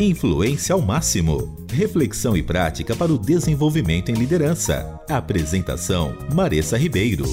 Influência ao máximo. Reflexão e prática para o desenvolvimento em liderança. Apresentação: Maressa Ribeiro.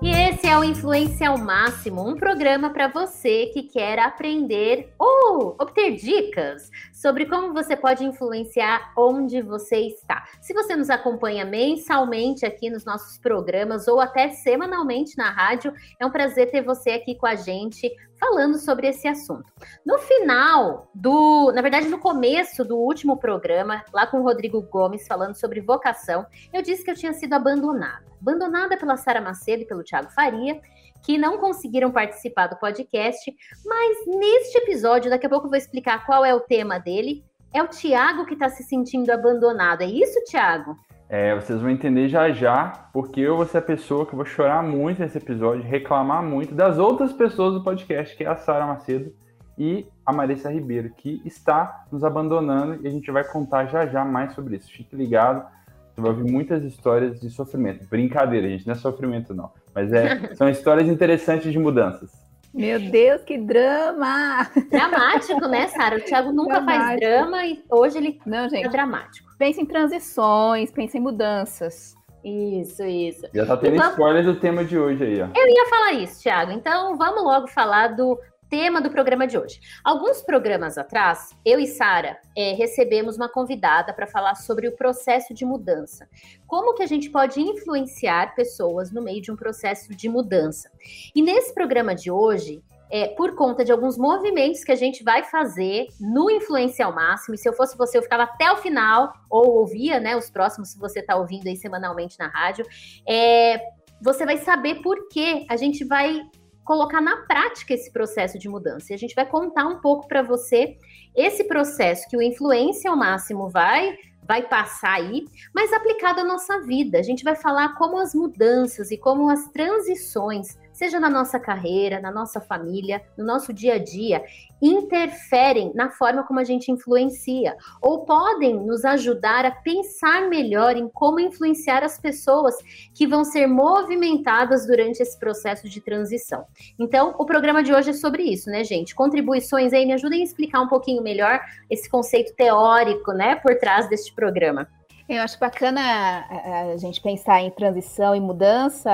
E esse é o Influência ao Máximo, um programa para você que quer aprender ou obter dicas sobre como você pode influenciar onde você está. Se você nos acompanha mensalmente aqui nos nossos programas ou até semanalmente na rádio, é um prazer ter você aqui com a gente falando sobre esse assunto. No final do, na verdade, no começo do último programa, lá com o Rodrigo Gomes falando sobre vocação, eu disse que eu tinha sido abandonada. Abandonada pela Sara Macedo e pelo Thiago Faria que não conseguiram participar do podcast, mas neste episódio, daqui a pouco eu vou explicar qual é o tema dele. É o Tiago que está se sentindo abandonado. É isso, Tiago? É, vocês vão entender já já, porque eu vou ser a pessoa que vou chorar muito nesse episódio, reclamar muito das outras pessoas do podcast, que é a Sara Macedo e a Marissa Ribeiro, que está nos abandonando e a gente vai contar já já mais sobre isso. Fique ligado, você vai ouvir muitas histórias de sofrimento. Brincadeira, gente, não é sofrimento não. Mas é, são histórias interessantes de mudanças. Meu Deus, que drama! Dramático, né, Sara? O Thiago nunca dramático. faz drama e hoje ele Não, gente, é dramático. Pensa em transições, pensa em mudanças. Isso, isso. Já tá tendo vamos... spoiler do tema de hoje aí, ó. Eu ia falar isso, Thiago. Então vamos logo falar do tema do programa de hoje. Alguns programas atrás, eu e Sara é, recebemos uma convidada para falar sobre o processo de mudança. Como que a gente pode influenciar pessoas no meio de um processo de mudança. E nesse programa de hoje, é, por conta de alguns movimentos que a gente vai fazer no Influência ao Máximo. E se eu fosse você, eu ficava até o final, ou ouvia, né, os próximos, se você está ouvindo aí semanalmente na rádio. É, você vai saber por que a gente vai colocar na prática esse processo de mudança. E a gente vai contar um pouco para você esse processo que o influência ao máximo vai vai passar aí, mas aplicado à nossa vida. A gente vai falar como as mudanças e como as transições seja na nossa carreira, na nossa família, no nosso dia a dia, interferem na forma como a gente influencia ou podem nos ajudar a pensar melhor em como influenciar as pessoas que vão ser movimentadas durante esse processo de transição. Então, o programa de hoje é sobre isso, né, gente? Contribuições aí, me ajudem a explicar um pouquinho melhor esse conceito teórico, né, por trás deste programa. Eu acho bacana a gente pensar em transição e mudança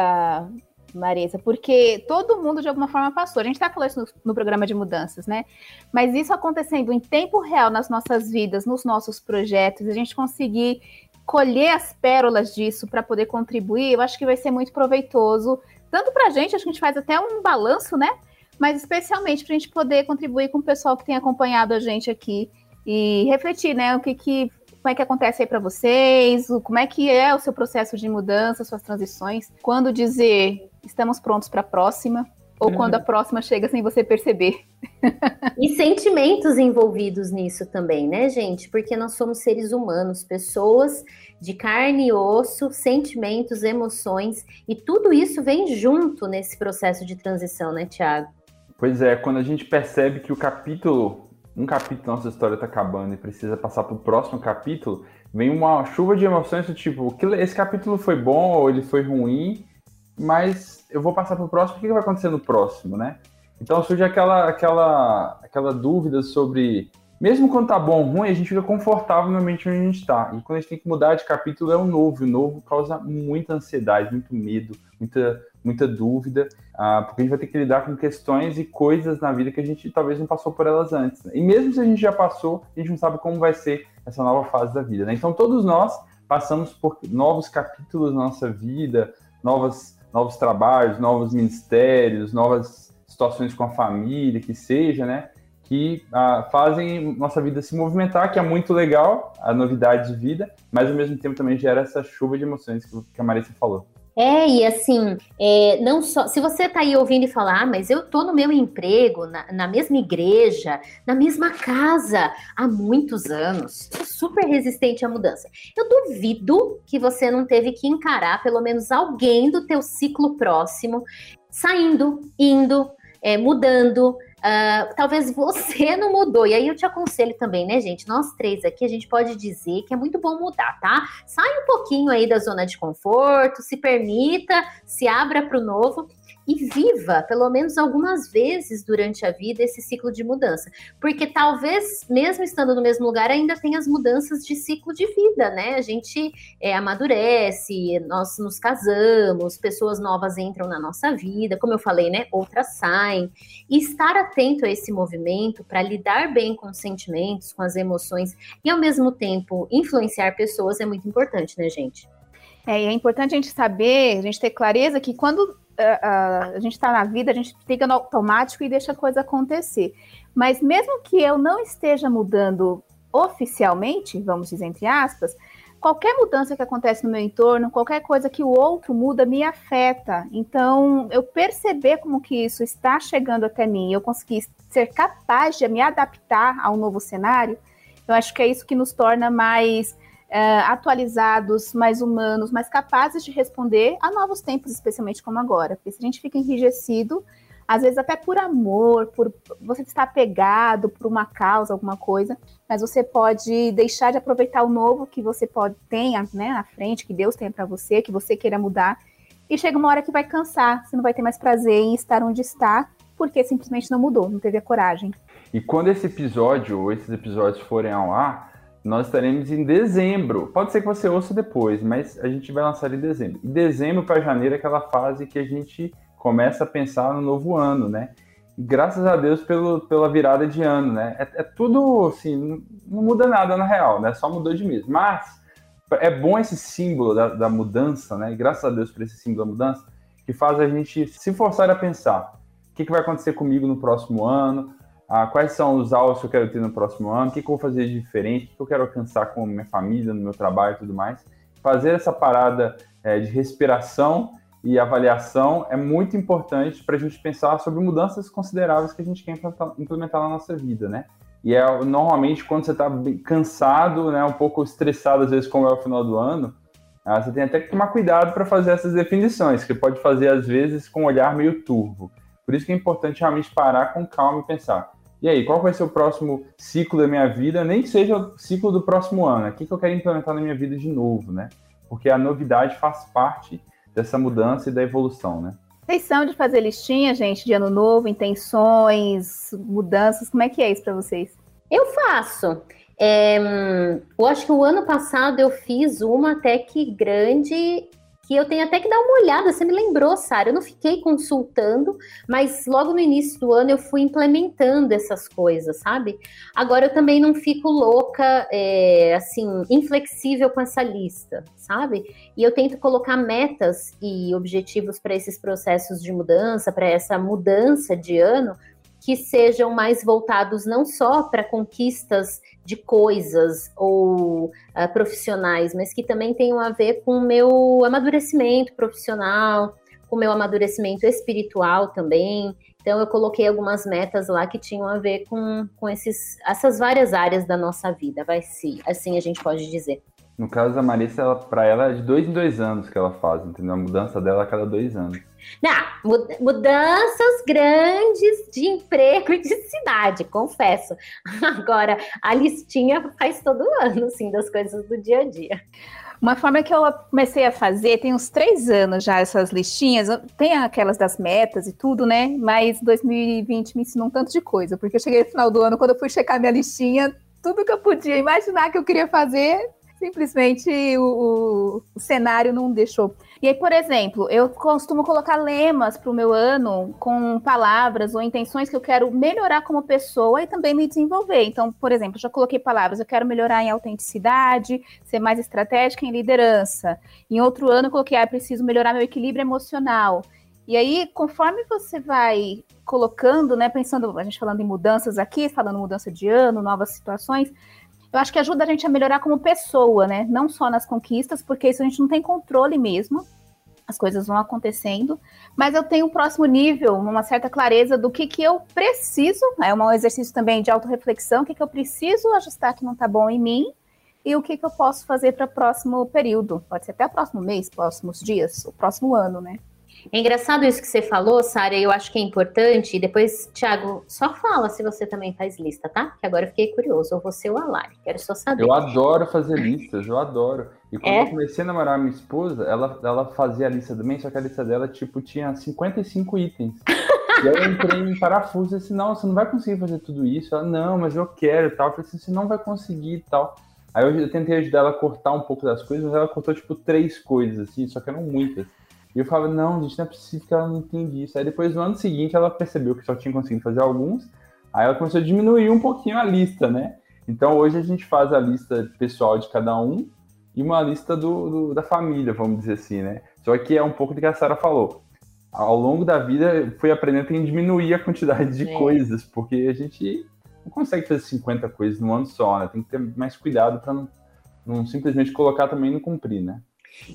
Marisa, porque todo mundo de alguma forma passou. A gente está falando isso no, no, programa de mudanças, né? Mas isso acontecendo em tempo real nas nossas vidas, nos nossos projetos, a gente conseguir colher as pérolas disso para poder contribuir, eu acho que vai ser muito proveitoso, tanto para a gente, acho que a gente faz até um balanço, né? Mas especialmente para a gente poder contribuir com o pessoal que tem acompanhado a gente aqui e refletir, né? O que, que como é que acontece aí para vocês, como é que é o seu processo de mudança, suas transições, quando dizer estamos prontos para a próxima, ou uhum. quando a próxima chega sem você perceber. e sentimentos envolvidos nisso também, né, gente? Porque nós somos seres humanos, pessoas de carne e osso, sentimentos, emoções, e tudo isso vem junto nesse processo de transição, né, Tiago? Pois é, quando a gente percebe que o capítulo, um capítulo da nossa história está acabando e precisa passar para o próximo capítulo, vem uma chuva de emoções do tipo, esse capítulo foi bom ou ele foi ruim, mas eu vou passar para o próximo, o que vai acontecer no próximo, né? Então surge aquela, aquela, aquela dúvida sobre, mesmo quando tá bom ou ruim, a gente fica confortável no ambiente onde a gente está. E quando a gente tem que mudar de capítulo, é o novo. E o novo causa muita ansiedade, muito medo, muita, muita dúvida, uh, porque a gente vai ter que lidar com questões e coisas na vida que a gente talvez não passou por elas antes. Né? E mesmo se a gente já passou, a gente não sabe como vai ser essa nova fase da vida. Né? Então todos nós passamos por novos capítulos na nossa vida, novas novos trabalhos, novos ministérios, novas situações com a família, que seja, né? Que ah, fazem nossa vida se movimentar, que é muito legal, a novidade de vida, mas ao mesmo tempo também gera essa chuva de emoções que a Marisa falou. É, e assim, é, não só. Se você tá aí ouvindo e falar, ah, mas eu tô no meu emprego, na, na, mesma igreja, na mesma casa há muitos anos, sou super resistente à mudança. Eu duvido que você não teve que encarar pelo menos alguém do teu ciclo próximo saindo, indo, é, mudando, Uh, talvez você não mudou. E aí eu te aconselho também, né, gente? Nós três aqui, a gente pode dizer que é muito bom mudar, tá? Sai um pouquinho aí da zona de conforto, se permita, se abra para o novo. E viva pelo menos algumas vezes durante a vida esse ciclo de mudança. Porque talvez, mesmo estando no mesmo lugar, ainda tem as mudanças de ciclo de vida, né? A gente é, amadurece, nós nos casamos, pessoas novas entram na nossa vida, como eu falei, né? Outras saem. E estar atento a esse movimento para lidar bem com os sentimentos, com as emoções e ao mesmo tempo influenciar pessoas é muito importante, né, gente? É, é importante a gente saber, a gente ter clareza que quando uh, a gente está na vida, a gente fica no automático e deixa a coisa acontecer. Mas mesmo que eu não esteja mudando oficialmente, vamos dizer entre aspas, qualquer mudança que acontece no meu entorno, qualquer coisa que o outro muda me afeta. Então, eu perceber como que isso está chegando até mim, eu conseguir ser capaz de me adaptar ao novo cenário, eu acho que é isso que nos torna mais uh, atualizados, mais humanos, mais capazes de responder a novos tempos, especialmente como agora. Porque se a gente fica enrijecido, às vezes até por amor, por você estar apegado por uma causa, alguma coisa, mas você pode deixar de aproveitar o novo que você pode ter né, na frente, que Deus tem para você, que você queira mudar, e chega uma hora que vai cansar, você não vai ter mais prazer em estar onde está, porque simplesmente não mudou, não teve a coragem. E quando esse episódio ou esses episódios forem ao ar, nós estaremos em dezembro. Pode ser que você ouça depois, mas a gente vai lançar em dezembro. E dezembro para janeiro é aquela fase que a gente começa a pensar no novo ano, né? E graças a Deus pelo, pela virada de ano, né? É, é tudo assim, não, muda nada na real, né? Só mudou de mês. Mas é bom esse símbolo da, da mudança, né? E graças a Deus por esse símbolo da mudança, que faz a gente se forçar a pensar o que, que vai acontecer comigo no próximo ano, ah, quais são os alvos que eu quero ter no próximo ano, o que, que eu vou fazer de diferente, o que eu quero alcançar com minha família, no meu trabalho e tudo mais. Fazer essa parada é, de respiração e avaliação é muito importante para a gente pensar sobre mudanças consideráveis que a gente quer implementar na nossa vida, né? E é normalmente quando você está cansado, né, um pouco estressado às vezes como é o final do ano, ah, você tem até que tomar cuidado para fazer essas definições, que pode fazer às vezes com um olhar meio turvo. Por isso que é importante realmente parar com calma e pensar: e aí, qual vai ser o próximo ciclo da minha vida? Nem que seja o ciclo do próximo ano. O que, que eu quero implementar na minha vida de novo, né? Porque a novidade faz parte dessa mudança e da evolução, né? Vocês são de fazer listinha, gente, de ano novo, intenções, mudanças? Como é que é isso para vocês? Eu faço. É, eu acho que o ano passado eu fiz uma até que grande que eu tenho até que dar uma olhada. Você me lembrou, Sara? Eu não fiquei consultando, mas logo no início do ano eu fui implementando essas coisas, sabe? Agora eu também não fico louca, é, assim, inflexível com essa lista, sabe? E eu tento colocar metas e objetivos para esses processos de mudança, para essa mudança de ano, que sejam mais voltados não só para conquistas de coisas ou uh, profissionais, mas que também tenham a ver com o meu amadurecimento profissional, com o meu amadurecimento espiritual também. Então eu coloquei algumas metas lá que tinham a ver com, com esses, essas várias áreas da nossa vida, vai se assim a gente pode dizer. No caso da Marissa, para ela é de dois em dois anos que ela faz, entendeu? A mudança dela a cada dois anos. Não, mudanças grandes de emprego e de cidade, confesso. Agora, a listinha faz todo ano, assim, das coisas do dia a dia. Uma forma que eu comecei a fazer, tem uns três anos já essas listinhas, tem aquelas das metas e tudo, né? Mas 2020 me ensinou um tanto de coisa, porque eu cheguei no final do ano, quando eu fui checar minha listinha, tudo que eu podia imaginar que eu queria fazer, simplesmente o, o, cenário não deixou. E aí, por exemplo, eu costumo colocar lemas para o meu ano com palavras ou intenções que eu quero melhorar como pessoa e também me desenvolver. Então, por exemplo, já coloquei palavras, eu quero melhorar em autenticidade, ser mais estratégica em liderança. Em outro ano, eu coloquei, ah, preciso melhorar meu equilíbrio emocional. E aí, conforme você vai colocando, né, pensando, a gente falando em mudanças aqui, falando mudança de ano, novas situações, eu acho que ajuda a gente a melhorar como pessoa, né? Não só nas conquistas, porque isso a gente não tem controle mesmo. As coisas vão acontecendo, mas eu tenho um próximo nível, uma certa clareza do que, que eu preciso. É um exercício também de autorreflexão, o que, que eu preciso ajustar que não está bom em mim e o que, que eu posso fazer para o próximo período. Pode ser até o próximo mês, próximos dias, o próximo ano, né? É engraçado isso que você falou, Sara, eu acho que é importante. E depois, Thiago, só fala se você também faz lista, tá? Que agora eu fiquei curioso. Ou você ou a Lari, quero só saber. Eu adoro fazer listas, eu adoro. E quando é? eu comecei a namorar minha esposa, ela, ela fazia a lista também, só que a lista dela, tipo, tinha 55 itens. e aí eu entrei em parafuso e disse, não, você não vai conseguir fazer tudo isso. Ela, não, mas eu quero e tal. Eu falei assim, você não vai conseguir e tal. Aí eu tentei ajudar ela a cortar um pouco das coisas, mas ela cortou, tipo, três coisas, assim, só que eram muitas. E eu falava, não, gente, não é possível que ela não entenda isso. Aí depois, no ano seguinte, ela percebeu que só tinha conseguido fazer alguns, aí ela começou a diminuir um pouquinho a lista, né? Então hoje a gente faz a lista pessoal de cada um e uma lista do, do da família, vamos dizer assim, né? Só que é um pouco do que a Sara falou. Ao longo da vida, fui aprendendo a diminuir a quantidade de é. coisas, porque a gente não consegue fazer 50 coisas no ano só, né? Tem que ter mais cuidado para não, não simplesmente colocar também e não cumprir, né?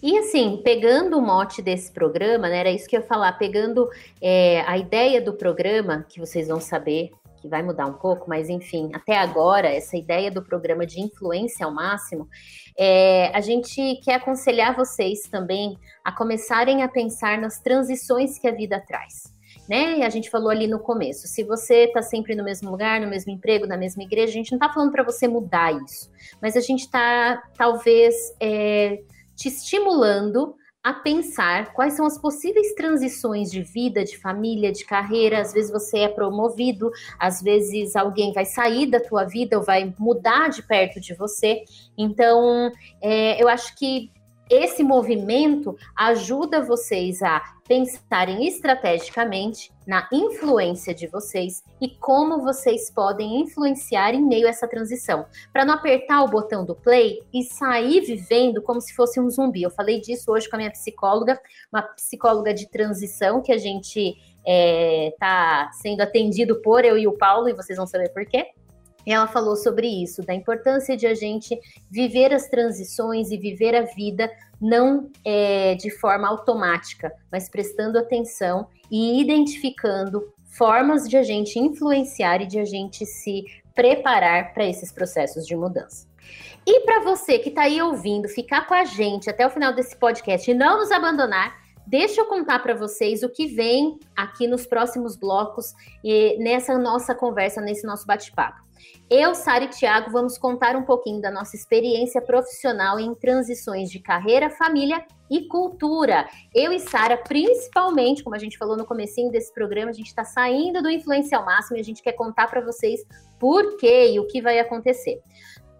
E assim, pegando o mote desse programa, né, era isso que eu ia falar, pegando é, a ideia do programa, que vocês vão saber que vai mudar um pouco, mas enfim, até agora, essa ideia do programa de influência ao máximo, é, a gente quer aconselhar vocês também a começarem a pensar nas transições que a vida traz. Né? A gente falou ali no começo. Se você está sempre no mesmo lugar, no mesmo emprego, na mesma igreja, a gente não está falando para você mudar isso, mas a gente está talvez é, te estimulando a pensar quais são as possíveis transições de vida, de família, de carreira. Às vezes você é promovido, às vezes alguém vai sair da tua vida ou vai mudar de perto de você. Então, é, eu acho que esse movimento ajuda vocês a pensarem estrategicamente na influência de vocês e como vocês podem influenciar em meio a essa transição, para não apertar o botão do play e sair vivendo como se fosse um zumbi. Eu falei disso hoje com a minha psicóloga, uma psicóloga de transição que a gente está é, tá sendo atendido por eu e o Paulo, e vocês vão saber por quê. Ela falou sobre isso, da importância de a gente viver as transições e viver a vida não é, de forma automática, mas prestando atenção e identificando formas de a gente influenciar e de a gente se preparar para esses processos de mudança. E para você que está aí ouvindo, ficar com a gente até o final desse podcast e não nos abandonar, deixa eu contar para vocês o que vem aqui nos próximos blocos e nessa nossa conversa, nesse nosso bate-papo. Eu, Sara e Tiago vamos contar um pouquinho da nossa experiência profissional em transições de carreira, família e cultura. Eu e Sara, principalmente, como a gente falou no comecinho desse programa, a gente está saindo do influência ao máximo e a gente quer contar para vocês por quê e o que vai acontecer.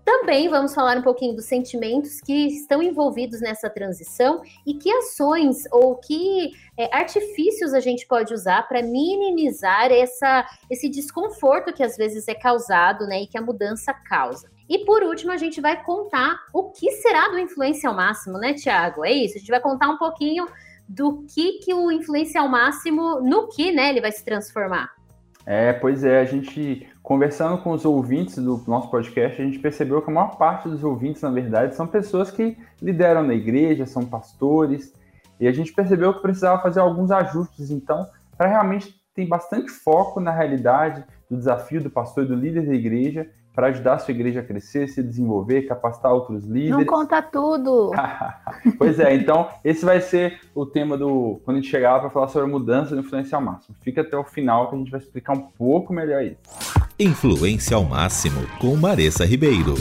Também vamos falar um pouquinho dos sentimentos que estão envolvidos nessa transição e que ações ou que é, artifícios a gente pode usar para minimizar essa, esse desconforto que às vezes é causado né, e que a mudança causa. E por último, a gente vai contar o que será do influência ao máximo, né, Tiago? É isso, a gente vai contar um pouquinho do que, que o influência ao máximo, no que né, ele vai se transformar. É, pois é, a gente conversando com os ouvintes do nosso podcast, a gente percebeu que a maior parte dos ouvintes, na verdade, são pessoas que lideram na igreja, são pastores, e a gente percebeu que precisava fazer alguns ajustes, então, para realmente ter bastante foco na realidade do desafio do pastor e do líder da igreja, para ajudar a sua igreja a crescer, se desenvolver, capacitar outros líderes. Não conta tudo. pois é, então esse vai ser o tema do quando a gente chegar lá para falar sobre a mudança do influência ao máximo. Fica até o final que a gente vai explicar um pouco melhor isso. Influência ao máximo com Maressa Ribeiro.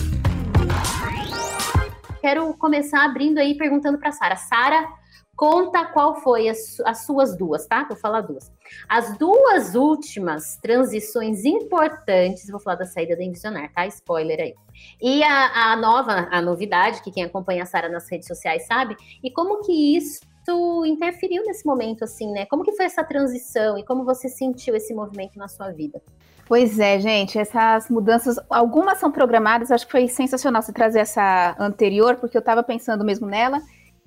Quero começar abrindo aí perguntando para Sara. Sara, conta qual foi as, as, suas duas, tá? Vou falar duas. As duas últimas transições importantes, vou falar da saída da Envisionar, tá? Spoiler aí. E a, a nova, a novidade, que quem acompanha a Sara nas redes sociais sabe, e como que isso interferiu nesse momento, assim, né? Como que foi essa transição e como você sentiu esse movimento na sua vida? Pois é, gente, essas mudanças, algumas são programadas, acho que foi sensacional você trazer essa anterior, porque eu estava pensando mesmo nela.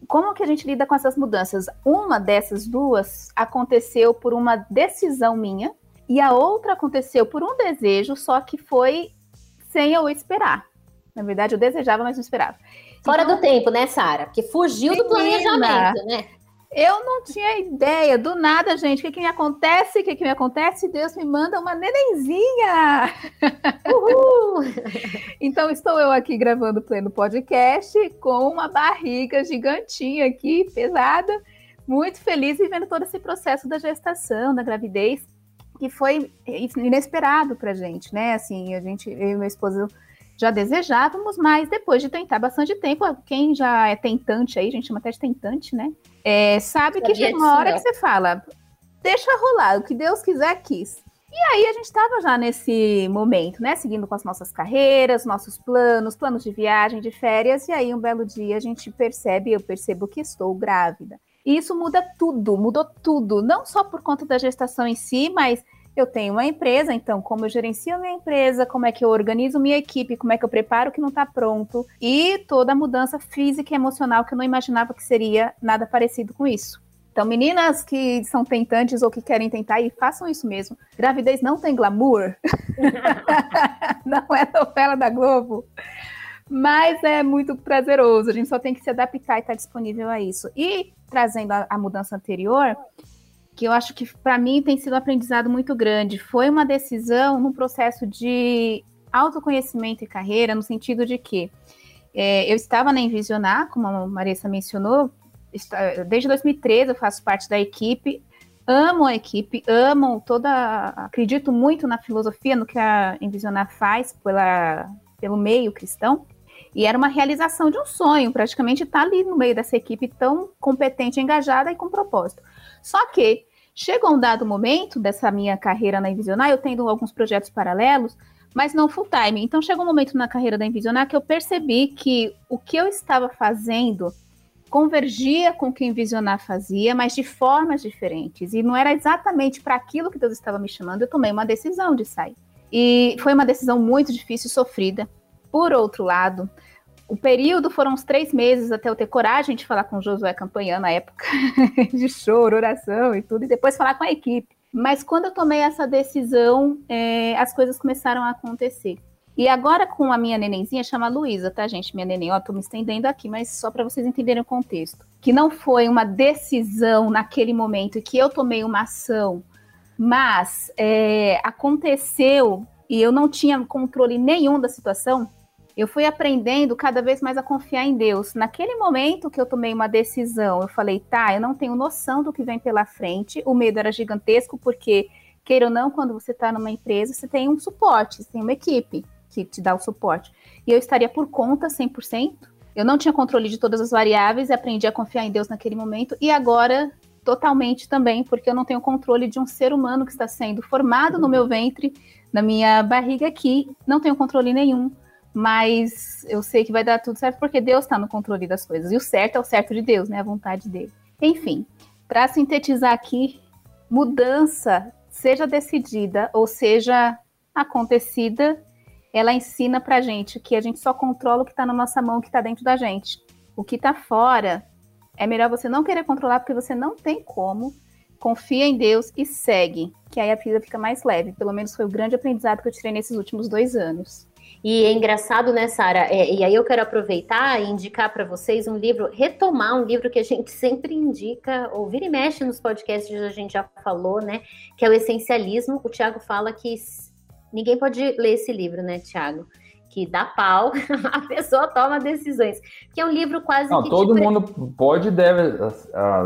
Como que a gente lida com essas mudanças? Uma dessas duas aconteceu por uma decisão minha, e a outra aconteceu por um desejo, só que foi sem eu esperar. Na verdade, eu desejava, mas não esperava. Fora então, do tempo, né, Sara? Porque fugiu do planejamento, né? Eu não tinha ideia, do nada, gente. O que, que me acontece? O que, que me acontece? Deus me manda uma nenenzinha! Uhul! então, estou eu aqui gravando pleno podcast com uma barriga gigantinha aqui, pesada. muito feliz vivendo todo esse processo da gestação, da gravidez, que foi inesperado pra gente, né? Assim, a gente, eu e meu esposo já desejávamos, mas depois de tentar bastante tempo, quem já é tentante aí, a gente chama até de tentante, né? É, sabe que chega uma hora que você fala, deixa rolar, o que Deus quiser quis. E aí a gente estava já nesse momento, né? Seguindo com as nossas carreiras, nossos planos, planos de viagem, de férias, e aí um belo dia a gente percebe, eu percebo que estou grávida. E isso muda tudo, mudou tudo, não só por conta da gestação em si, mas eu tenho uma empresa, então como eu gerencio minha empresa, como é que eu organizo minha equipe, como é que eu preparo o que não está pronto, e toda a mudança física e emocional que eu não imaginava que seria nada parecido com isso. Então, meninas que são tentantes ou que querem tentar, e façam isso mesmo. Gravidez não tem glamour. não é novela da Globo. Mas é muito prazeroso. A gente só tem que se adaptar e estar tá disponível a isso. E trazendo a, a mudança anterior, que eu acho que para mim tem sido um aprendizado muito grande. Foi uma decisão num processo de autoconhecimento e carreira, no sentido de que é, eu estava na Envisionar, como a Marissa mencionou, desde 2013 eu faço parte da equipe, amo a equipe, amo toda. Acredito muito na filosofia, no que a Envisionar faz pela, pelo meio cristão. E era uma realização de um sonho, praticamente estar ali no meio dessa equipe tão competente, engajada e com propósito. Só que chegou um dado momento dessa minha carreira na Envisionar, eu tendo alguns projetos paralelos, mas não full time. Então chegou um momento na carreira da Envisionar que eu percebi que o que eu estava fazendo convergia com o que Envisionar fazia, mas de formas diferentes. E não era exatamente para aquilo que Deus estava me chamando, eu tomei uma decisão de sair. E foi uma decisão muito difícil e sofrida. Por outro lado, o período foram uns três meses até eu ter coragem de falar com o Josué Campanhã na época, de choro, oração e tudo, e depois falar com a equipe. Mas quando eu tomei essa decisão, é, as coisas começaram a acontecer. E agora com a minha nenenzinha, chama Luísa, tá, gente? Minha neném, ó, tô me estendendo aqui, mas só para vocês entenderem o contexto. Que não foi uma decisão naquele momento que eu tomei uma ação, mas é, aconteceu e eu não tinha controle nenhum da situação. Eu fui aprendendo cada vez mais a confiar em Deus. Naquele momento que eu tomei uma decisão, eu falei, tá, eu não tenho noção do que vem pela frente. O medo era gigantesco, porque, queira ou não, quando você está numa empresa, você tem um suporte, você tem uma equipe que te dá o suporte. E eu estaria por conta 100%. Eu não tinha controle de todas as variáveis e aprendi a confiar em Deus naquele momento. E agora, totalmente também, porque eu não tenho controle de um ser humano que está sendo formado no meu ventre, na minha barriga aqui. Não tenho controle nenhum. Mas eu sei que vai dar tudo certo porque Deus está no controle das coisas. E o certo é o certo de Deus, né? A vontade dele. Enfim, para sintetizar aqui, mudança, seja decidida ou seja acontecida, ela ensina pra gente que a gente só controla o que está na nossa mão, o que está dentro da gente. O que está fora é melhor você não querer controlar porque você não tem como. Confia em Deus e segue, que aí a vida fica mais leve. Pelo menos foi o grande aprendizado que eu tirei nesses últimos dois anos. E é engraçado, né, Sara? É, e aí eu quero aproveitar e indicar para vocês um livro, retomar um livro que a gente sempre indica, ouvir e mexe nos podcasts, a gente já falou, né? Que é o Essencialismo. O Tiago fala que Ninguém pode ler esse livro, né, Tiago? Que dá pau, a pessoa toma decisões. Que é um livro quase não, que. Todo tipo... mundo pode e deve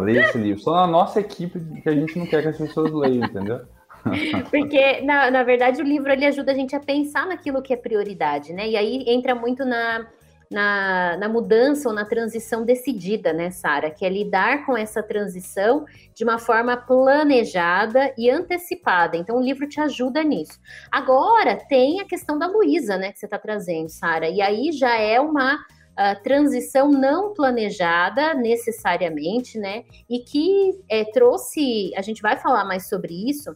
ler esse livro. Só na nossa equipe que a gente não quer que as pessoas leiam, entendeu? Porque, na, na verdade, o livro ele ajuda a gente a pensar naquilo que é prioridade, né? E aí entra muito na, na, na mudança ou na transição decidida, né, Sara? Que é lidar com essa transição de uma forma planejada e antecipada. Então, o livro te ajuda nisso. Agora, tem a questão da Luísa, né, que você está trazendo, Sara. E aí já é uma. Uh, transição não planejada necessariamente, né? E que é, trouxe, a gente vai falar mais sobre isso,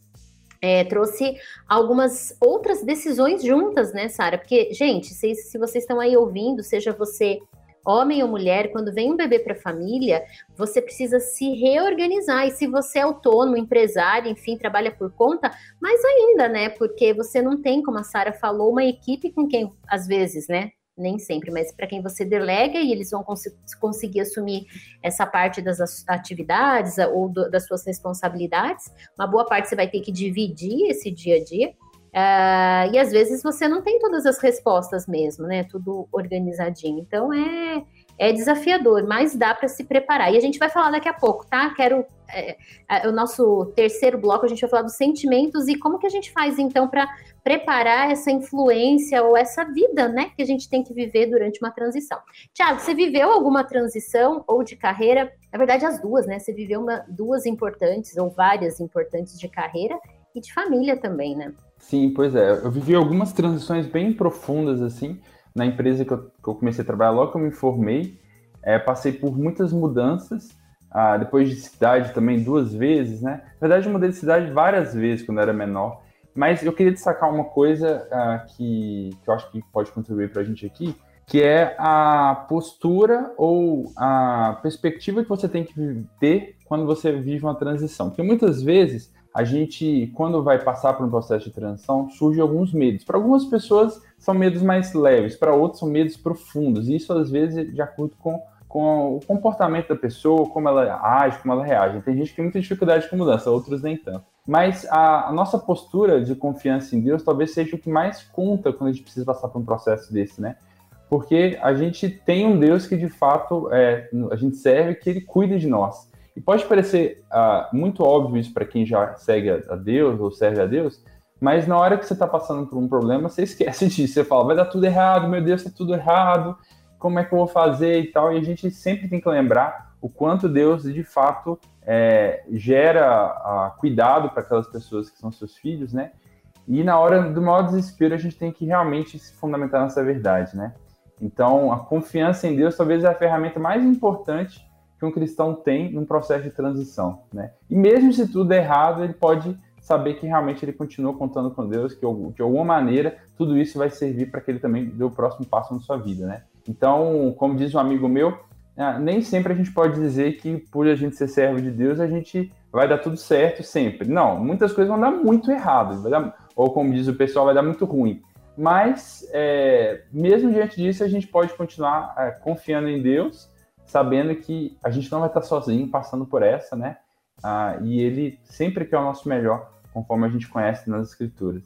é, trouxe algumas outras decisões juntas, né, Sara? Porque, gente, se, se vocês estão aí ouvindo, seja você homem ou mulher, quando vem um bebê para a família, você precisa se reorganizar. E se você é autônomo, empresário, enfim, trabalha por conta, mais ainda, né? Porque você não tem, como a Sara falou, uma equipe com quem, às vezes, né? Nem sempre, mas para quem você delega e eles vão cons conseguir assumir essa parte das atividades ou do, das suas responsabilidades. Uma boa parte você vai ter que dividir esse dia a dia. Uh, e às vezes você não tem todas as respostas mesmo, né? Tudo organizadinho. Então é, é desafiador, mas dá para se preparar. E a gente vai falar daqui a pouco, tá? Quero é, é, o nosso terceiro bloco, a gente vai falar dos sentimentos e como que a gente faz então para preparar essa influência ou essa vida, né, que a gente tem que viver durante uma transição. Tiago, você viveu alguma transição ou de carreira? Na verdade, as duas, né? Você viveu uma, duas importantes ou várias importantes de carreira e de família também, né? Sim, pois é. Eu vivi algumas transições bem profundas assim na empresa que eu, que eu comecei a trabalhar logo que eu me formei. É, passei por muitas mudanças ah, depois de cidade também duas vezes, né? Na verdade, eu mudei de cidade várias vezes quando era menor. Mas eu queria destacar uma coisa ah, que, que eu acho que pode contribuir para a gente aqui, que é a postura ou a perspectiva que você tem que ter quando você vive uma transição. Porque muitas vezes a gente, quando vai passar por um processo de transição, surge alguns medos. Para algumas pessoas são medos mais leves, para outros são medos profundos. E isso às vezes de acordo com com o comportamento da pessoa, como ela age, como ela reage. Tem gente que tem muita dificuldade com mudança, outros nem tanto. Mas a, a, nossa postura de confiança em Deus talvez seja o que mais conta quando a gente precisa passar por um processo desse, né? Porque a gente tem um Deus que de fato é, a gente serve, que ele cuida de nós. E pode parecer uh, muito óbvio isso para quem já segue a Deus ou serve a Deus, mas na hora que você está passando por um problema, você esquece disso. Você fala, vai dar tudo errado, meu Deus, está tudo errado como é que eu vou fazer e tal. E a gente sempre tem que lembrar o quanto Deus, de fato, é, gera uh, cuidado para aquelas pessoas que são seus filhos, né? E na hora do maior desespero, a gente tem que realmente se fundamentar nessa verdade, né? Então, a confiança em Deus talvez é a ferramenta mais importante que um cristão tem num processo de transição, né? E mesmo se tudo é errado, ele pode saber que realmente ele continua contando com Deus, que de alguma maneira tudo isso vai servir para que ele também dê o próximo passo na sua vida, né? Então, como diz um amigo meu, ah, nem sempre a gente pode dizer que por a gente ser servo de Deus, a gente vai dar tudo certo sempre. Não, muitas coisas vão dar muito errado, dar, ou como diz o pessoal, vai dar muito ruim. Mas, é, mesmo diante disso, a gente pode continuar é, confiando em Deus, sabendo que a gente não vai estar sozinho passando por essa, né? Ah, e Ele sempre quer o nosso melhor, conforme a gente conhece nas Escrituras.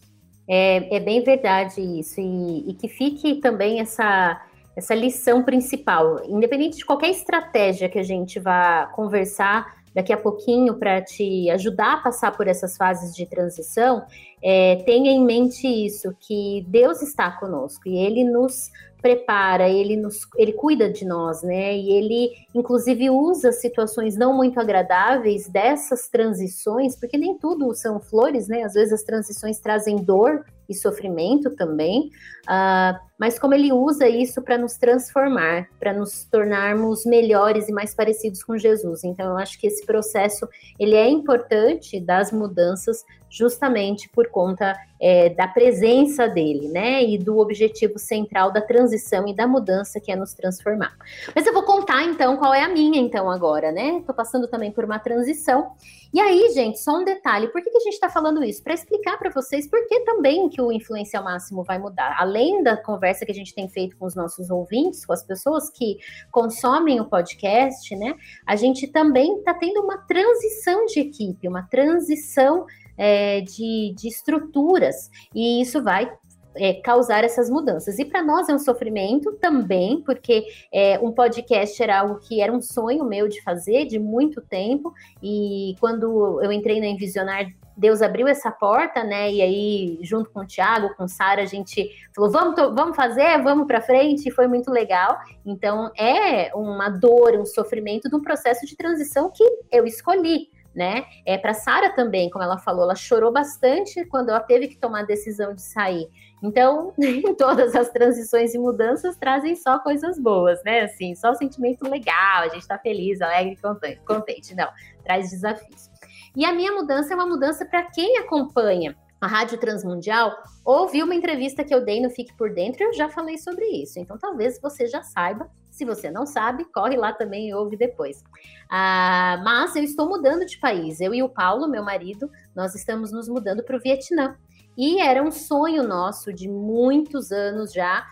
É, é bem verdade isso, e, e que fique também essa essa lição principal. Independente de qualquer estratégia que a gente vá conversar daqui a pouquinho para te ajudar a passar por essas fases de transição, é, tenha em mente isso, que Deus está conosco e Ele nos prepara, ele nos, ele cuida de nós, né? E ele, inclusive, usa situações não muito agradáveis dessas transições, porque nem tudo são flores, né? Às vezes as transições trazem dor e sofrimento também, uh, mas como ele usa isso para nos transformar, para nos tornarmos melhores e mais parecidos com Jesus. Então, eu acho que esse processo ele é importante das mudanças justamente por conta é, da presença dele, né? E do objetivo central da transição e da mudança que é nos transformar. Mas eu vou contar então qual é a minha, então, agora, né? Tô passando também por uma transição. E aí, gente, só um detalhe: por que, que a gente está falando isso? Para explicar para vocês por que também que o influencial máximo vai mudar. Além da conversa que a gente tem feito com os nossos ouvintes, com as pessoas que consomem o podcast, né? A gente também está tendo uma transição de equipe, uma transição é, de, de estruturas, e isso vai é, causar essas mudanças. E para nós é um sofrimento também, porque é, um podcast era algo que era um sonho meu de fazer de muito tempo. E quando eu entrei na Envisionar, Deus abriu essa porta, né? E aí, junto com o Thiago, com Sara, a gente falou: vamos, vamos fazer, vamos para frente, e foi muito legal. Então, é uma dor, um sofrimento de um processo de transição que eu escolhi né? É para Sara também, como ela falou, ela chorou bastante quando ela teve que tomar a decisão de sair. Então, todas as transições e mudanças trazem só coisas boas, né? Assim, só sentimento legal, a gente está feliz, alegre, contente. Não, traz desafios. E a minha mudança é uma mudança para quem acompanha a Rádio Transmundial, ouviu uma entrevista que eu dei no Fique Por Dentro eu já falei sobre isso. Então, talvez você já saiba se você não sabe, corre lá também e ouve depois. Ah, mas eu estou mudando de país. Eu e o Paulo, meu marido, nós estamos nos mudando para o Vietnã. E era um sonho nosso de muitos anos já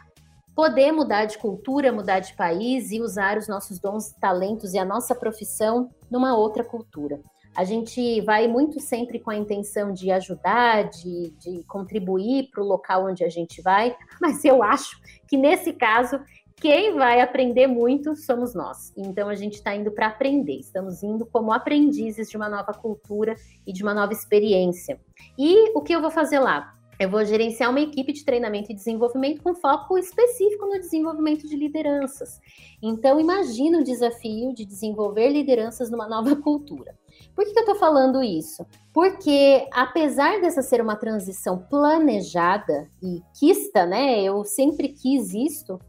poder mudar de cultura, mudar de país e usar os nossos dons, talentos e a nossa profissão numa outra cultura. A gente vai muito sempre com a intenção de ajudar, de, de contribuir para o local onde a gente vai, mas eu acho que nesse caso quem vai aprender muito somos nós. Então a gente está indo para aprender, estamos indo como aprendizes de uma nova cultura e de uma nova experiência. E o que eu vou fazer lá? Eu vou gerenciar uma equipe de treinamento e desenvolvimento com foco específico no desenvolvimento de lideranças. Então, imagina o desafio de desenvolver lideranças numa nova cultura. Por que, que eu estou falando isso? Porque, apesar dessa ser uma transição planejada e quista, né? Eu sempre quis isto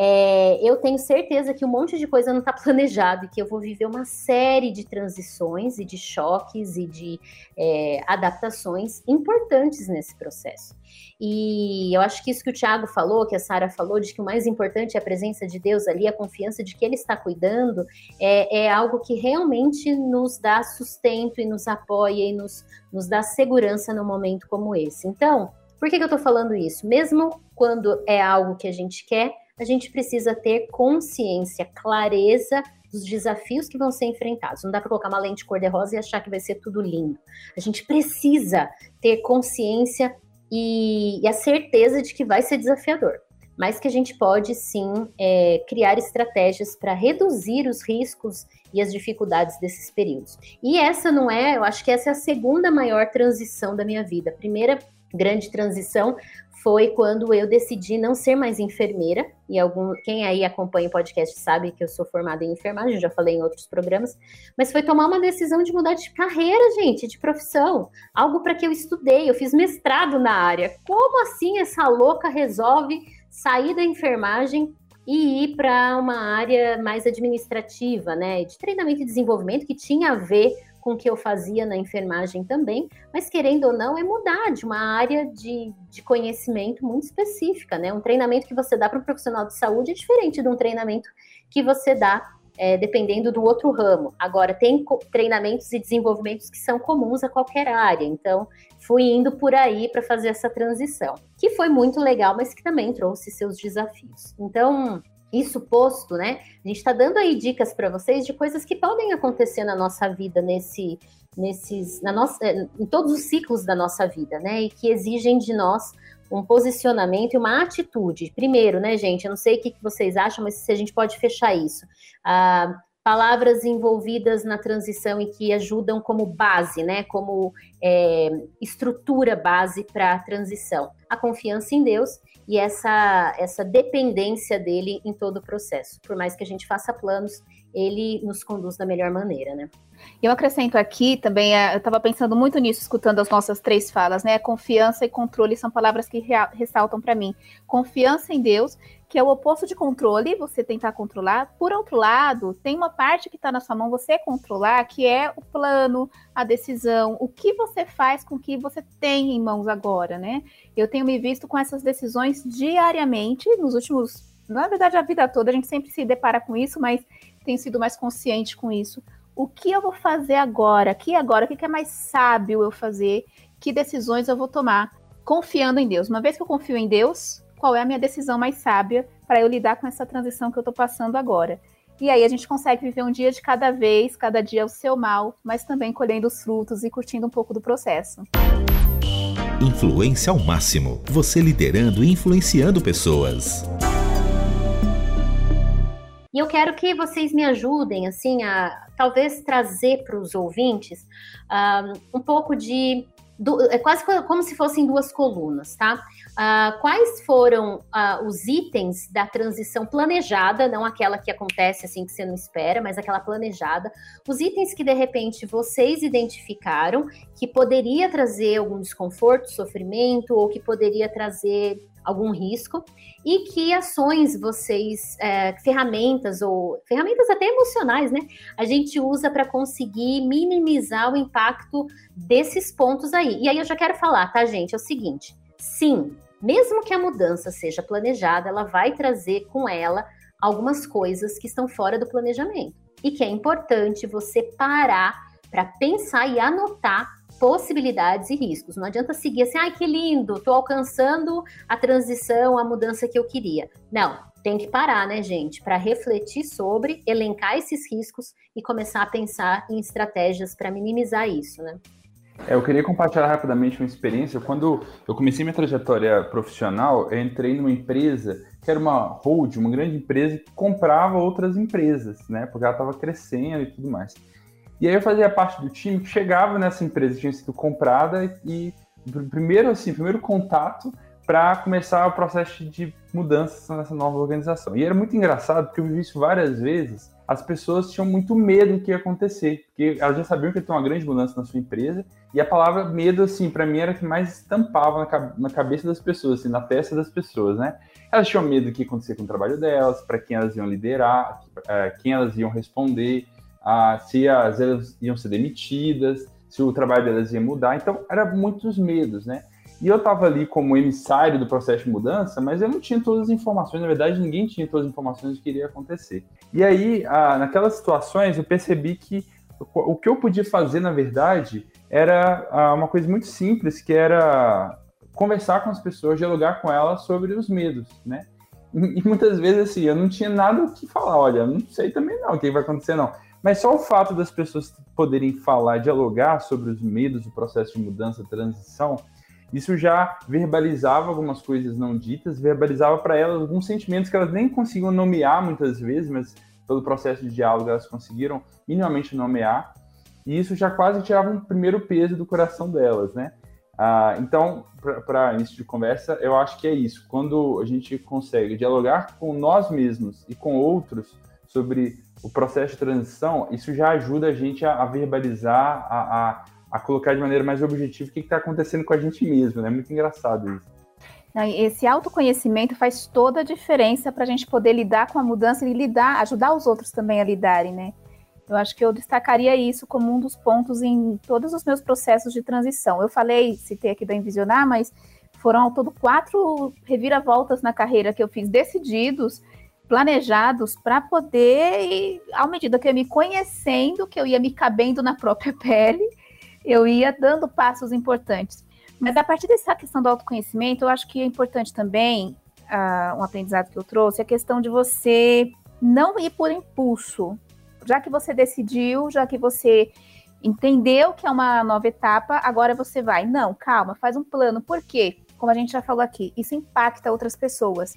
é, eu tenho certeza que um monte de coisa não está planejado e que eu vou viver uma série de transições e de choques e de é, adaptações importantes nesse processo. E eu acho que isso que o Tiago falou, que a Sara falou, de que o mais importante é a presença de Deus ali, a confiança de que Ele está cuidando, é, é algo que realmente nos dá sustento e nos apoia e nos, nos dá segurança num momento como esse. Então, por que, que eu estou falando isso? Mesmo quando é algo que a gente quer, a gente precisa ter consciência, clareza dos desafios que vão ser enfrentados. Não dá para colocar uma lente cor-de-rosa e achar que vai ser tudo lindo. A gente precisa ter consciência e, e a certeza de que vai ser desafiador. Mas que a gente pode sim é, criar estratégias para reduzir os riscos e as dificuldades desses períodos. E essa não é, eu acho que essa é a segunda maior transição da minha vida. A primeira grande transição foi quando eu decidi não ser mais enfermeira. E algum, quem aí acompanha o podcast sabe que eu sou formada em enfermagem, já falei em outros programas, mas foi tomar uma decisão de mudar de carreira, gente, de profissão. Algo para que eu estudei, eu fiz mestrado na área. Como assim essa louca resolve sair da enfermagem e ir para uma área mais administrativa, né, de treinamento e desenvolvimento que tinha a ver com o que eu fazia na enfermagem também, mas querendo ou não, é mudar de uma área de, de conhecimento muito específica, né? Um treinamento que você dá para um profissional de saúde é diferente de um treinamento que você dá é, dependendo do outro ramo. Agora, tem treinamentos e desenvolvimentos que são comuns a qualquer área, então fui indo por aí para fazer essa transição, que foi muito legal, mas que também trouxe seus desafios. Então, isso posto, né? A gente está dando aí dicas para vocês de coisas que podem acontecer na nossa vida, nesse, nesses, na nossa, eh, em todos os ciclos da nossa vida, né? E que exigem de nós um posicionamento e uma atitude. Primeiro, né, gente? Eu não sei o que vocês acham, mas se a gente pode fechar isso. Ah, palavras envolvidas na transição e que ajudam como base, né? Como é, estrutura base para a transição. A confiança em Deus e essa, essa dependência dele em todo o processo. Por mais que a gente faça planos, ele nos conduz da melhor maneira, né? Eu acrescento aqui também, é, eu estava pensando muito nisso, escutando as nossas três falas, né? Confiança e controle são palavras que ressaltam para mim. Confiança em Deus que é o oposto de controle, você tentar controlar. Por outro lado, tem uma parte que está na sua mão você controlar, que é o plano, a decisão, o que você faz com o que você tem em mãos agora, né? Eu tenho me visto com essas decisões diariamente, nos últimos, na verdade, a vida toda a gente sempre se depara com isso, mas tenho sido mais consciente com isso. O que eu vou fazer agora? Que agora? O que é mais sábio eu fazer? Que decisões eu vou tomar? Confiando em Deus. Uma vez que eu confio em Deus, qual é a minha decisão mais sábia para eu lidar com essa transição que eu estou passando agora. E aí a gente consegue viver um dia de cada vez, cada dia o seu mal, mas também colhendo os frutos e curtindo um pouco do processo. Influência ao máximo. Você liderando e influenciando pessoas. E eu quero que vocês me ajudem, assim, a talvez trazer para os ouvintes um, um pouco de do, é quase como se fossem duas colunas, tá? Uh, quais foram uh, os itens da transição planejada, não aquela que acontece assim que você não espera, mas aquela planejada, os itens que de repente vocês identificaram que poderia trazer algum desconforto, sofrimento, ou que poderia trazer algum risco e que ações vocês, é, ferramentas ou ferramentas até emocionais, né? A gente usa para conseguir minimizar o impacto desses pontos aí. E aí eu já quero falar, tá, gente? É o seguinte: sim, mesmo que a mudança seja planejada, ela vai trazer com ela algumas coisas que estão fora do planejamento e que é importante você parar para pensar e anotar possibilidades e riscos. Não adianta seguir assim, ai que lindo, estou alcançando a transição, a mudança que eu queria. Não, tem que parar, né, gente, para refletir sobre, elencar esses riscos e começar a pensar em estratégias para minimizar isso, né? É, eu queria compartilhar rapidamente uma experiência. Quando eu comecei minha trajetória profissional, eu entrei numa empresa que era uma hold, uma grande empresa que comprava outras empresas, né? Porque ela estava crescendo e tudo mais. E aí eu fazia parte do time que chegava nessa empresa que tinha sido comprada e primeiro assim, primeiro contato para começar o processo de mudanças nessa nova organização. E era muito engraçado porque eu vi isso várias vezes. As pessoas tinham muito medo do que ia acontecer, porque elas já sabiam que ia ter uma grande mudança na sua empresa. E a palavra medo, assim, para mim era que mais estampava na, cabeça das pessoas, assim, na testa das pessoas, né? Elas tinham medo do que ia acontecer com o trabalho delas, para quem elas iam liderar, é, quem elas iam responder, se as, elas iam ser demitidas, se o trabalho delas ia mudar. Então, eram muitos medos, né? E eu estava ali como emissário do processo de mudança, mas eu não tinha todas as informações, na verdade, ninguém tinha todas as informações do que iria acontecer. E aí, naquelas situações, eu percebi que o que eu podia fazer, na verdade, era uma coisa muito simples, que era conversar com as pessoas, dialogar com elas sobre os medos, né? E muitas vezes, assim, eu não tinha nada o que falar, olha, não sei também não o que vai acontecer, não. Mas só o fato das pessoas poderem falar, dialogar sobre os medos, o processo de mudança, transição, isso já verbalizava algumas coisas não ditas, verbalizava para elas alguns sentimentos que elas nem conseguiam nomear muitas vezes, mas pelo processo de diálogo elas conseguiram minimamente nomear, e isso já quase tirava um primeiro peso do coração delas, né? Ah, então, para início de conversa, eu acho que é isso. Quando a gente consegue dialogar com nós mesmos e com outros sobre o processo de transição, isso já ajuda a gente a, a verbalizar, a, a a colocar de maneira mais objetiva o que está acontecendo com a gente mesmo, né? Muito engraçado isso. Esse autoconhecimento faz toda a diferença para a gente poder lidar com a mudança e lidar, ajudar os outros também a lidarem, né? Eu acho que eu destacaria isso como um dos pontos em todos os meus processos de transição. Eu falei, citei aqui da Envisionar, mas foram ao todo quatro reviravoltas na carreira que eu fiz decididos, planejados para poder, à medida que eu ia me conhecendo, que eu ia me cabendo na própria pele, eu ia dando passos importantes. Mas a partir dessa questão do autoconhecimento, eu acho que é importante também, uh, um aprendizado que eu trouxe, a questão de você não ir por impulso. Já que você decidiu, já que você entendeu que é uma nova etapa, agora você vai. Não, calma, faz um plano. Por quê? Como a gente já falou aqui, isso impacta outras pessoas.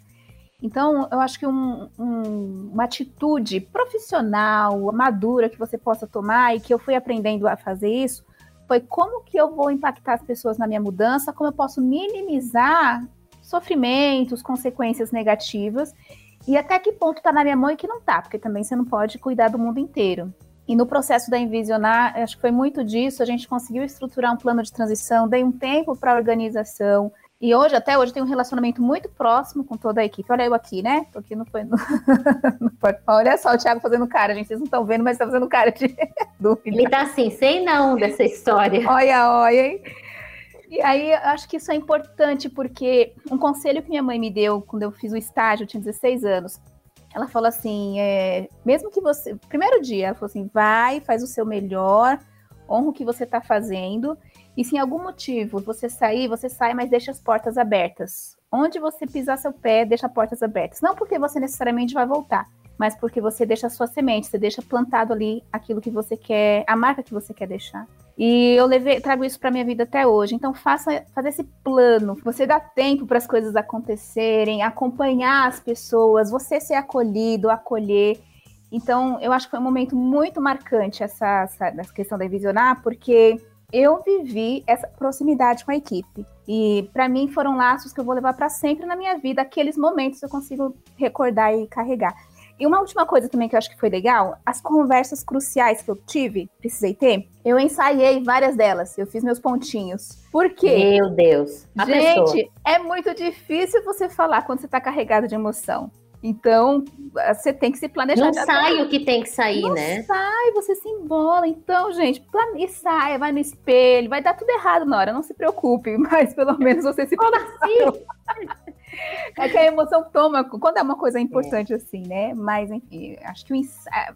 Então, eu acho que um, um, uma atitude profissional, madura que você possa tomar e que eu fui aprendendo a fazer isso, foi como que eu vou impactar as pessoas na minha mudança, como eu posso minimizar sofrimentos, consequências negativas e até que ponto está na minha mão e que não está, porque também você não pode cuidar do mundo inteiro. E no processo da Envisionar, acho que foi muito disso, a gente conseguiu estruturar um plano de transição, dei um tempo para a organização, e hoje, até hoje, tem um relacionamento muito próximo com toda a equipe. Olha eu aqui, né? Não foi. No... foi... Olha só o Thiago fazendo cara, gente. Vocês não estão vendo, mas está fazendo cara de dúvida. Ele tá assim, sem não dessa história. olha, olha, hein? E aí, acho que isso é importante, porque um conselho que minha mãe me deu quando eu fiz o estágio, eu tinha 16 anos. Ela falou assim: é, mesmo que você. Primeiro dia, ela falou assim: vai, faz o seu melhor, honra o que você está fazendo e se em algum motivo você sair, você sai, mas deixa as portas abertas. Onde você pisar seu pé, deixa portas abertas. Não porque você necessariamente vai voltar, mas porque você deixa a sua semente, você deixa plantado ali aquilo que você quer, a marca que você quer deixar. E eu levei, trago isso para minha vida até hoje. Então faça, faça esse plano. Você dá tempo para as coisas acontecerem, acompanhar as pessoas, você ser acolhido, acolher. Então eu acho que foi um momento muito marcante essa, essa, questão da visionar, porque eu vivi essa proximidade com a equipe. E para mim foram laços que eu vou levar para sempre na minha vida, aqueles momentos que eu consigo recordar e carregar. E uma última coisa também que eu acho que foi legal, as conversas cruciais que eu tive, precisei ter, eu ensaiei várias delas, eu fiz meus pontinhos. Por quê? Meu Deus. Gente, pessoa. é muito difícil você falar quando você tá carregado de emoção. Então, você tem que se planejar. Não sai o que tem que sair, não né? sai, você se embola. Então, gente, plane... saia, vai no espelho, vai dar tudo errado na hora, não se preocupe, mas pelo menos você se Como assim? É que a emoção toma, quando é uma coisa importante é. assim, né? Mas, enfim, acho que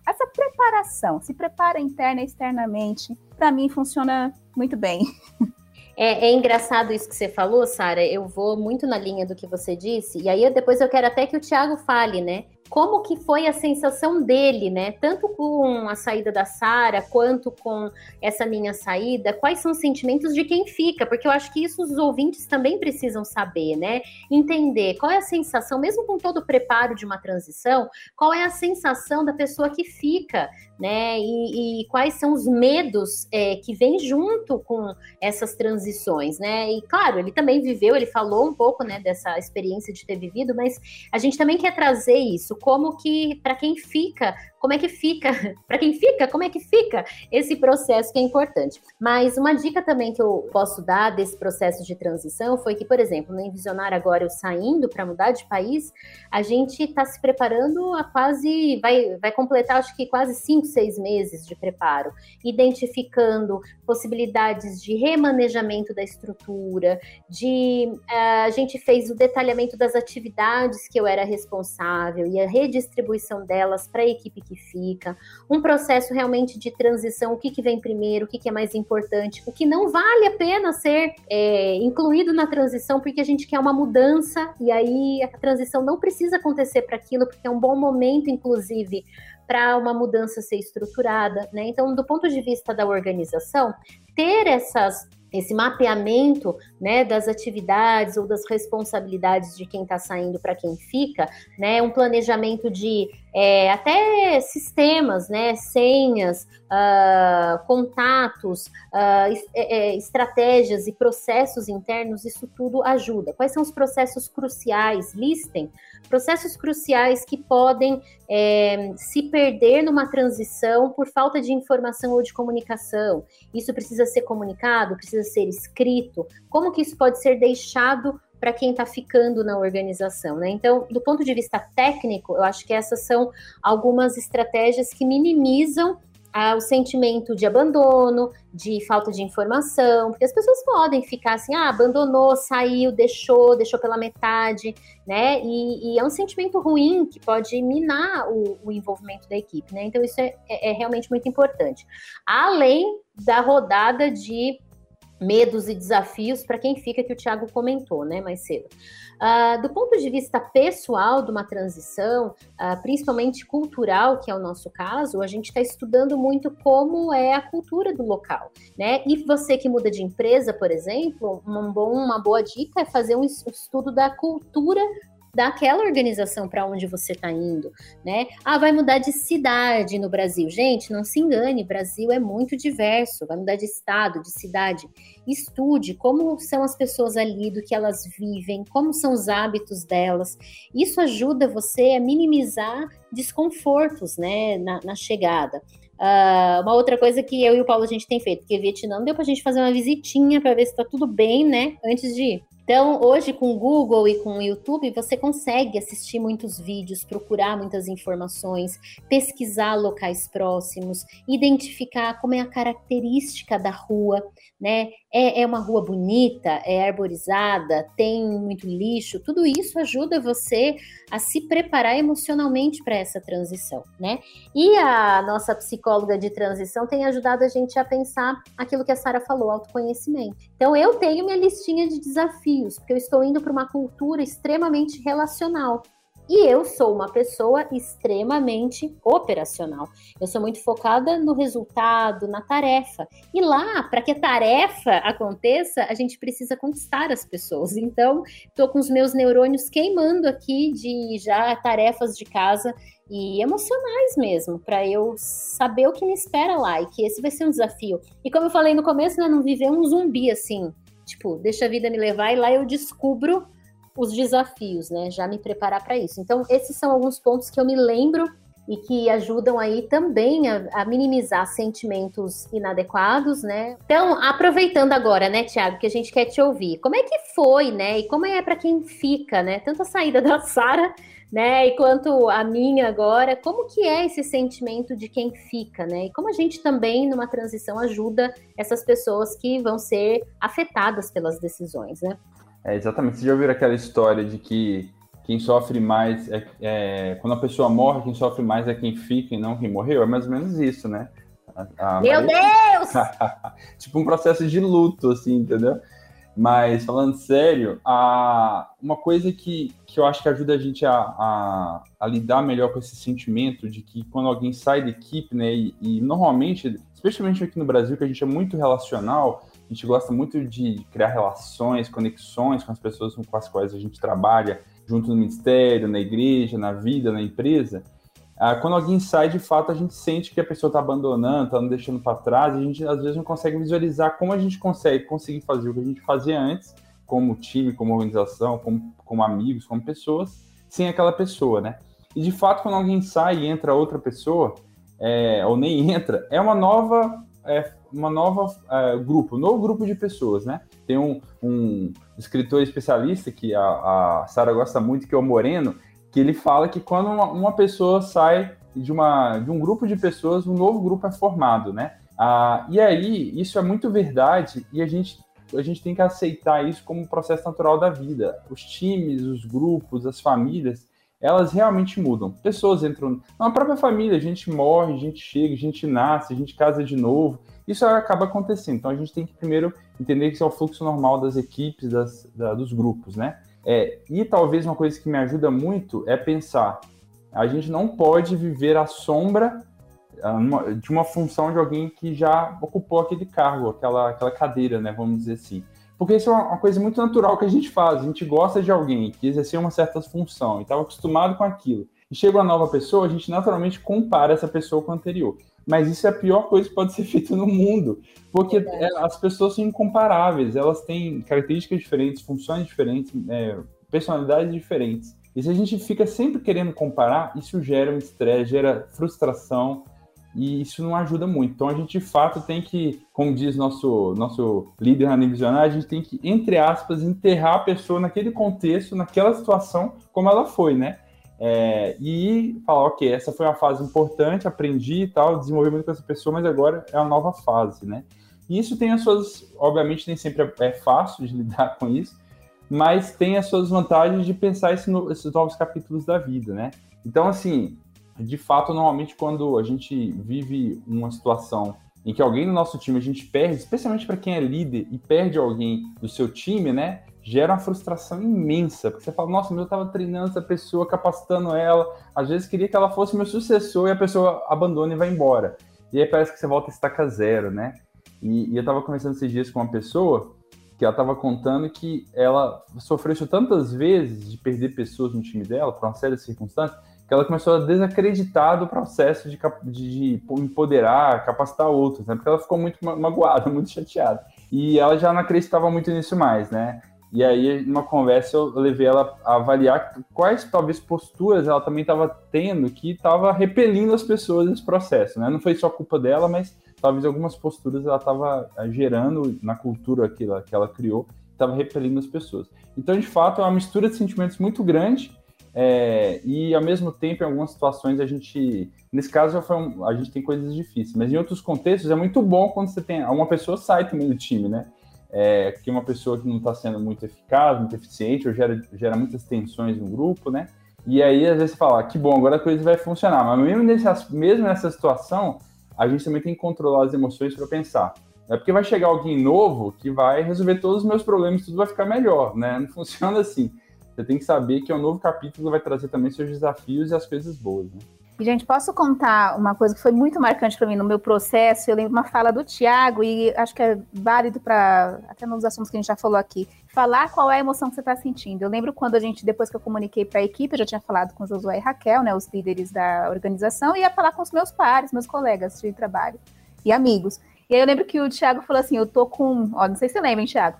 essa preparação, se prepara interna e externamente, para mim funciona muito bem. É, é, engraçado isso que você falou, Sara. Eu vou muito na linha do que você disse, e aí depois eu quero até que o Thiago fale, né? como que foi a sensação dele, né? Tanto com a saída da Sara, quanto com essa minha saída, quais são os sentimentos de quem fica, porque eu acho que isso os ouvintes também precisam saber, né? Entender qual é a sensação, mesmo com todo o preparo de uma transição, qual é a sensação da pessoa que fica, né? E, e quais são os medos é, que vêm junto com essas transições, né? E claro, ele também viveu, ele falou um pouco, né, dessa experiência de ter vivido, mas a gente também quer trazer isso, como que para quem fica como é que fica, para quem fica, como é que fica esse processo que é importante. Mas uma dica também que eu posso dar desse processo de transição foi que, por exemplo, no Envisionar agora eu saindo para mudar de país, a gente está se preparando a quase, vai, vai completar acho que quase cinco, seis meses de preparo, identificando possibilidades de remanejamento da estrutura, de uh, a gente fez o detalhamento das atividades que eu era responsável e a redistribuição delas para a equipe que fica, um processo realmente de transição, o que, que vem primeiro, o que, que é mais importante, o que não vale a pena ser é, incluído na transição, porque a gente quer uma mudança, e aí a transição não precisa acontecer para aquilo, porque é um bom momento, inclusive, para uma mudança ser estruturada, né? Então, do ponto de vista da organização, ter essas esse mapeamento né, das atividades ou das responsabilidades de quem está saindo para quem fica, né, um planejamento de é, até sistemas, né, senhas, uh, contatos, uh, estratégias e processos internos, isso tudo ajuda. Quais são os processos cruciais? Listem processos cruciais que podem é, se perder numa transição por falta de informação ou de comunicação. Isso precisa ser comunicado, precisa ser escrito. Como que isso pode ser deixado para quem está ficando na organização, né? Então, do ponto de vista técnico, eu acho que essas são algumas estratégias que minimizam o sentimento de abandono, de falta de informação, porque as pessoas podem ficar assim, ah, abandonou, saiu, deixou, deixou pela metade, né? E, e é um sentimento ruim que pode minar o, o envolvimento da equipe, né? Então isso é, é, é realmente muito importante. Além da rodada de medos e desafios para quem fica, que o Thiago comentou, né, mais cedo. Uh, do ponto de vista pessoal de uma transição, uh, principalmente cultural, que é o nosso caso, a gente está estudando muito como é a cultura do local, né? E você que muda de empresa, por exemplo, um bom, uma boa dica é fazer um estudo da cultura daquela organização para onde você está indo, né? Ah, vai mudar de cidade no Brasil. Gente, não se engane, Brasil é muito diverso, vai mudar de estado, de cidade. Estude como são as pessoas ali, do que elas vivem, como são os hábitos delas. Isso ajuda você a minimizar desconfortos, né, na, na chegada. Uh, uma outra coisa que eu e o Paulo a gente tem feito, porque Vietnã deu para a gente fazer uma visitinha para ver se está tudo bem, né, antes de ir. Então, hoje com o Google e com o YouTube, você consegue assistir muitos vídeos, procurar muitas informações, pesquisar locais próximos, identificar como é a característica da rua, né? É, é uma rua bonita, é arborizada, tem muito lixo, tudo isso ajuda você a se preparar emocionalmente para essa transição, né? E a nossa psicóloga de transição tem ajudado a gente a pensar aquilo que a Sara falou, autoconhecimento. Então, eu tenho minha listinha de desafios porque eu estou indo para uma cultura extremamente relacional. E eu sou uma pessoa extremamente operacional. Eu sou muito focada no resultado, na tarefa. E lá, para que a tarefa aconteça, a gente precisa conquistar as pessoas. Então, estou com os meus neurônios queimando aqui de já tarefas de casa e emocionais mesmo, para eu saber o que me espera lá e que esse vai ser um desafio. E como eu falei no começo, né, não viver um zumbi assim, Tipo, deixa a vida me levar e lá eu descubro os desafios, né? Já me preparar para isso. Então, esses são alguns pontos que eu me lembro e que ajudam aí também a, a, minimizar sentimentos inadequados, né? Então, aproveitando agora, né, Tiago, que a gente quer te ouvir, como é que foi, né? E como é para quem fica, né? Tanto a saída da Sara né? E quanto a minha agora, como que é esse sentimento de quem fica, né? E como a gente também numa transição ajuda essas pessoas que vão ser afetadas pelas decisões, né? É, exatamente. Você já ouviu aquela história de que quem sofre mais é, é, quando a pessoa morre, quem sofre mais é quem fica e não quem morreu? É mais ou menos isso, né? A, a Meu Maria... Deus! tipo um processo de luto, assim, entendeu? Mas, falando sério, a, uma coisa que, que eu acho que ajuda a gente a, a, a, lidar melhor com esse sentimento de que quando alguém sai da equipe, né, e, e, normalmente, especialmente aqui no Brasil, que a gente é muito relacional, a gente gosta muito de criar relações, conexões com as pessoas com as quais a gente trabalha, junto no ministério, na igreja, na vida, na empresa. Ah, quando alguém sai, de fato, a gente sente que a pessoa está abandonando, está nos deixando para trás, a gente às vezes não consegue visualizar como a gente consegue conseguir fazer o que a gente fazia antes, como time, como organização, como, como amigos, como pessoas, sem aquela pessoa, né? E de fato, quando alguém sai e entra outra pessoa, é, ou nem entra, é uma nova, é, uma nova é, grupo, um novo grupo de pessoas, né? Tem um, um escritor especialista que a, a Sara gosta muito, que é o Moreno, que ele fala que quando uma, uma, pessoa sai de, uma, de um grupo de pessoas, um novo grupo é formado, né? Ah, e aí, isso é muito verdade e a gente, a gente tem que aceitar isso como um processo natural da vida. Os times, os grupos, as famílias, elas realmente mudam. Pessoas entram na própria família, a gente morre, a gente chega, a gente nasce, a gente casa de novo. Isso acaba acontecendo. Então a gente tem que primeiro entender que isso é o fluxo normal das equipes, das, da, dos grupos, né? É, e talvez uma coisa que me ajuda muito é pensar: a gente não pode viver à sombra ah, de uma função de alguém que já ocupou aquele cargo, aquela, aquela cadeira, né? Vamos dizer assim. Porque isso é uma coisa muito natural que a gente faz. A gente gosta de alguém que exerceu uma certa função e estava acostumado com aquilo. E chega uma nova pessoa, a gente naturalmente compara essa pessoa com a anterior. Mas isso é a pior coisa que pode ser feita no mundo, porque é, as pessoas são incomparáveis, elas têm características diferentes, funções diferentes, é, personalidades diferentes. E se a gente fica sempre querendo comparar, isso gera um estresse, gera frustração, e isso não ajuda muito. Então a gente de fato tem que, como diz nosso nosso líder na Visionário, a gente tem que, entre aspas, enterrar a pessoa naquele contexto, naquela situação, como ela foi, né? É, e falar, ok, essa foi uma fase importante, aprendi e tal, desenvolvi muito com essa pessoa, mas agora é uma nova fase, né? E isso tem as suas, obviamente, nem sempre é, é fácil de lidar com isso, mas tem as suas vantagens de pensar esse no, esses novos capítulos da vida, né? Então, assim, de fato, normalmente quando a gente vive uma situação em que alguém no nosso time a gente perde, especialmente para quem é líder e perde alguém do seu time, né? Gera uma frustração imensa, porque você fala, nossa, mas eu estava treinando essa pessoa, capacitando ela, às vezes queria que ela fosse meu sucessor e a pessoa abandona e vai embora. E aí parece que você volta a estaca zero, né? E, e eu estava conversando esses dias com uma pessoa que ela estava contando que ela sofreu isso tantas vezes de perder pessoas no time dela, por uma série de circunstâncias, que ela começou a desacreditar do processo de, de, de empoderar, capacitar outros, né? Porque ela ficou muito magoada, muito chateada. E ela já não acreditava muito nisso mais, né? E aí, numa conversa, eu levei ela a avaliar quais, talvez, posturas ela também estava tendo que estava repelindo as pessoas nesse processo, né? Não foi só culpa dela, mas talvez algumas posturas ela estava eh, gerando na cultura que ela, que ela criou, estava repelindo as pessoas. Então, de fato, é uma mistura de sentimentos muito grande é, e, ao mesmo tempo, em algumas situações, a gente... Nesse caso, um, a gente tem coisas difíceis, mas em outros contextos é muito bom quando você tem... Uma pessoa sai também do time, né? É, que uma pessoa que não está sendo muito eficaz, muito eficiente, ou gera, gera muitas tensões no grupo, né? E aí, às vezes, você fala, ah, que bom, agora a coisa vai funcionar. Mas mesmo, nesse, mesmo nessa situação, a gente também tem que controlar as emoções para pensar. É porque vai chegar alguém novo que vai resolver todos os meus problemas, tudo vai ficar melhor, né? Não funciona assim. Você tem que saber que o um novo capítulo vai trazer também seus desafios e as coisas boas, né? Gente, posso contar uma coisa que foi muito marcante para mim no meu processo? Eu lembro uma fala do Tiago, e acho que é válido para, até nos assuntos que a gente já falou aqui, falar qual é a emoção que você está sentindo. Eu lembro quando a gente, depois que eu comuniquei para a equipe, eu já tinha falado com Josué e Raquel, né, os líderes da organização, e ia falar com os meus pares, meus colegas de trabalho e amigos. E aí eu lembro que o Tiago falou assim: eu tô com, ó, não sei se você lembra, hein, Tiago?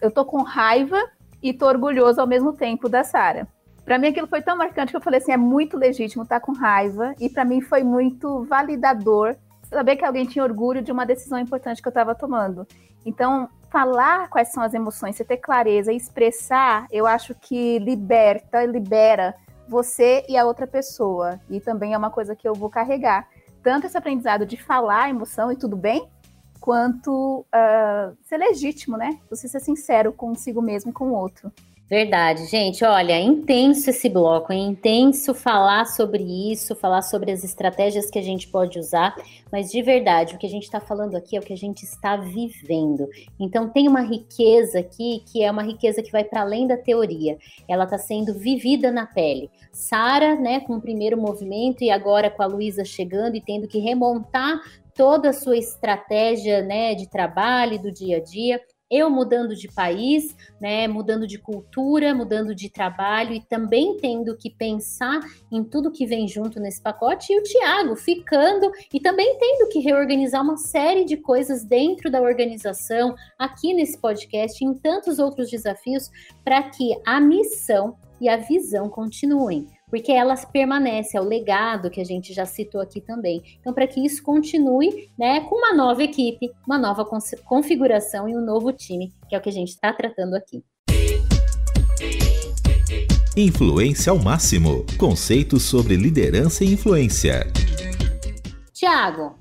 Eu tô com raiva e tô orgulhoso ao mesmo tempo da Sara. Para mim aquilo foi tão marcante que eu falei assim, é muito legítimo estar tá com raiva e para mim foi muito validador saber que alguém tinha orgulho de uma decisão importante que eu estava tomando. Então, falar quais são as emoções, você ter clareza e expressar, eu acho que liberta, libera você e a outra pessoa. E também é uma coisa que eu vou carregar. Tanto esse aprendizado de falar emoção e tudo bem, quanto uh, ser legítimo, né? Você ser sincero consigo mesmo e com o outro. Verdade, gente. Olha, intenso esse bloco, é intenso falar sobre isso, falar sobre as estratégias que a gente pode usar, mas de verdade, o que a gente está falando aqui é o que a gente está vivendo. Então, tem uma riqueza aqui que é uma riqueza que vai para além da teoria, ela está sendo vivida na pele. Sara, né, com o primeiro movimento e agora com a Luísa chegando e tendo que remontar toda a sua estratégia né, de trabalho do dia a dia eu mudando de país, né, mudando de cultura, mudando de trabalho e também tendo que pensar em tudo que vem junto nesse pacote, e o Tiago ficando e também tendo que reorganizar uma série de coisas dentro da organização, aqui nesse podcast, em tantos outros desafios, para que a missão e a visão continuem porque ela permanece, é o legado que a gente já citou aqui também. Então, para que isso continue, né, com uma nova equipe, uma nova configuração e um novo time, que é o que a gente está tratando aqui. Influência ao máximo. Conceitos sobre liderança e influência. Tiago,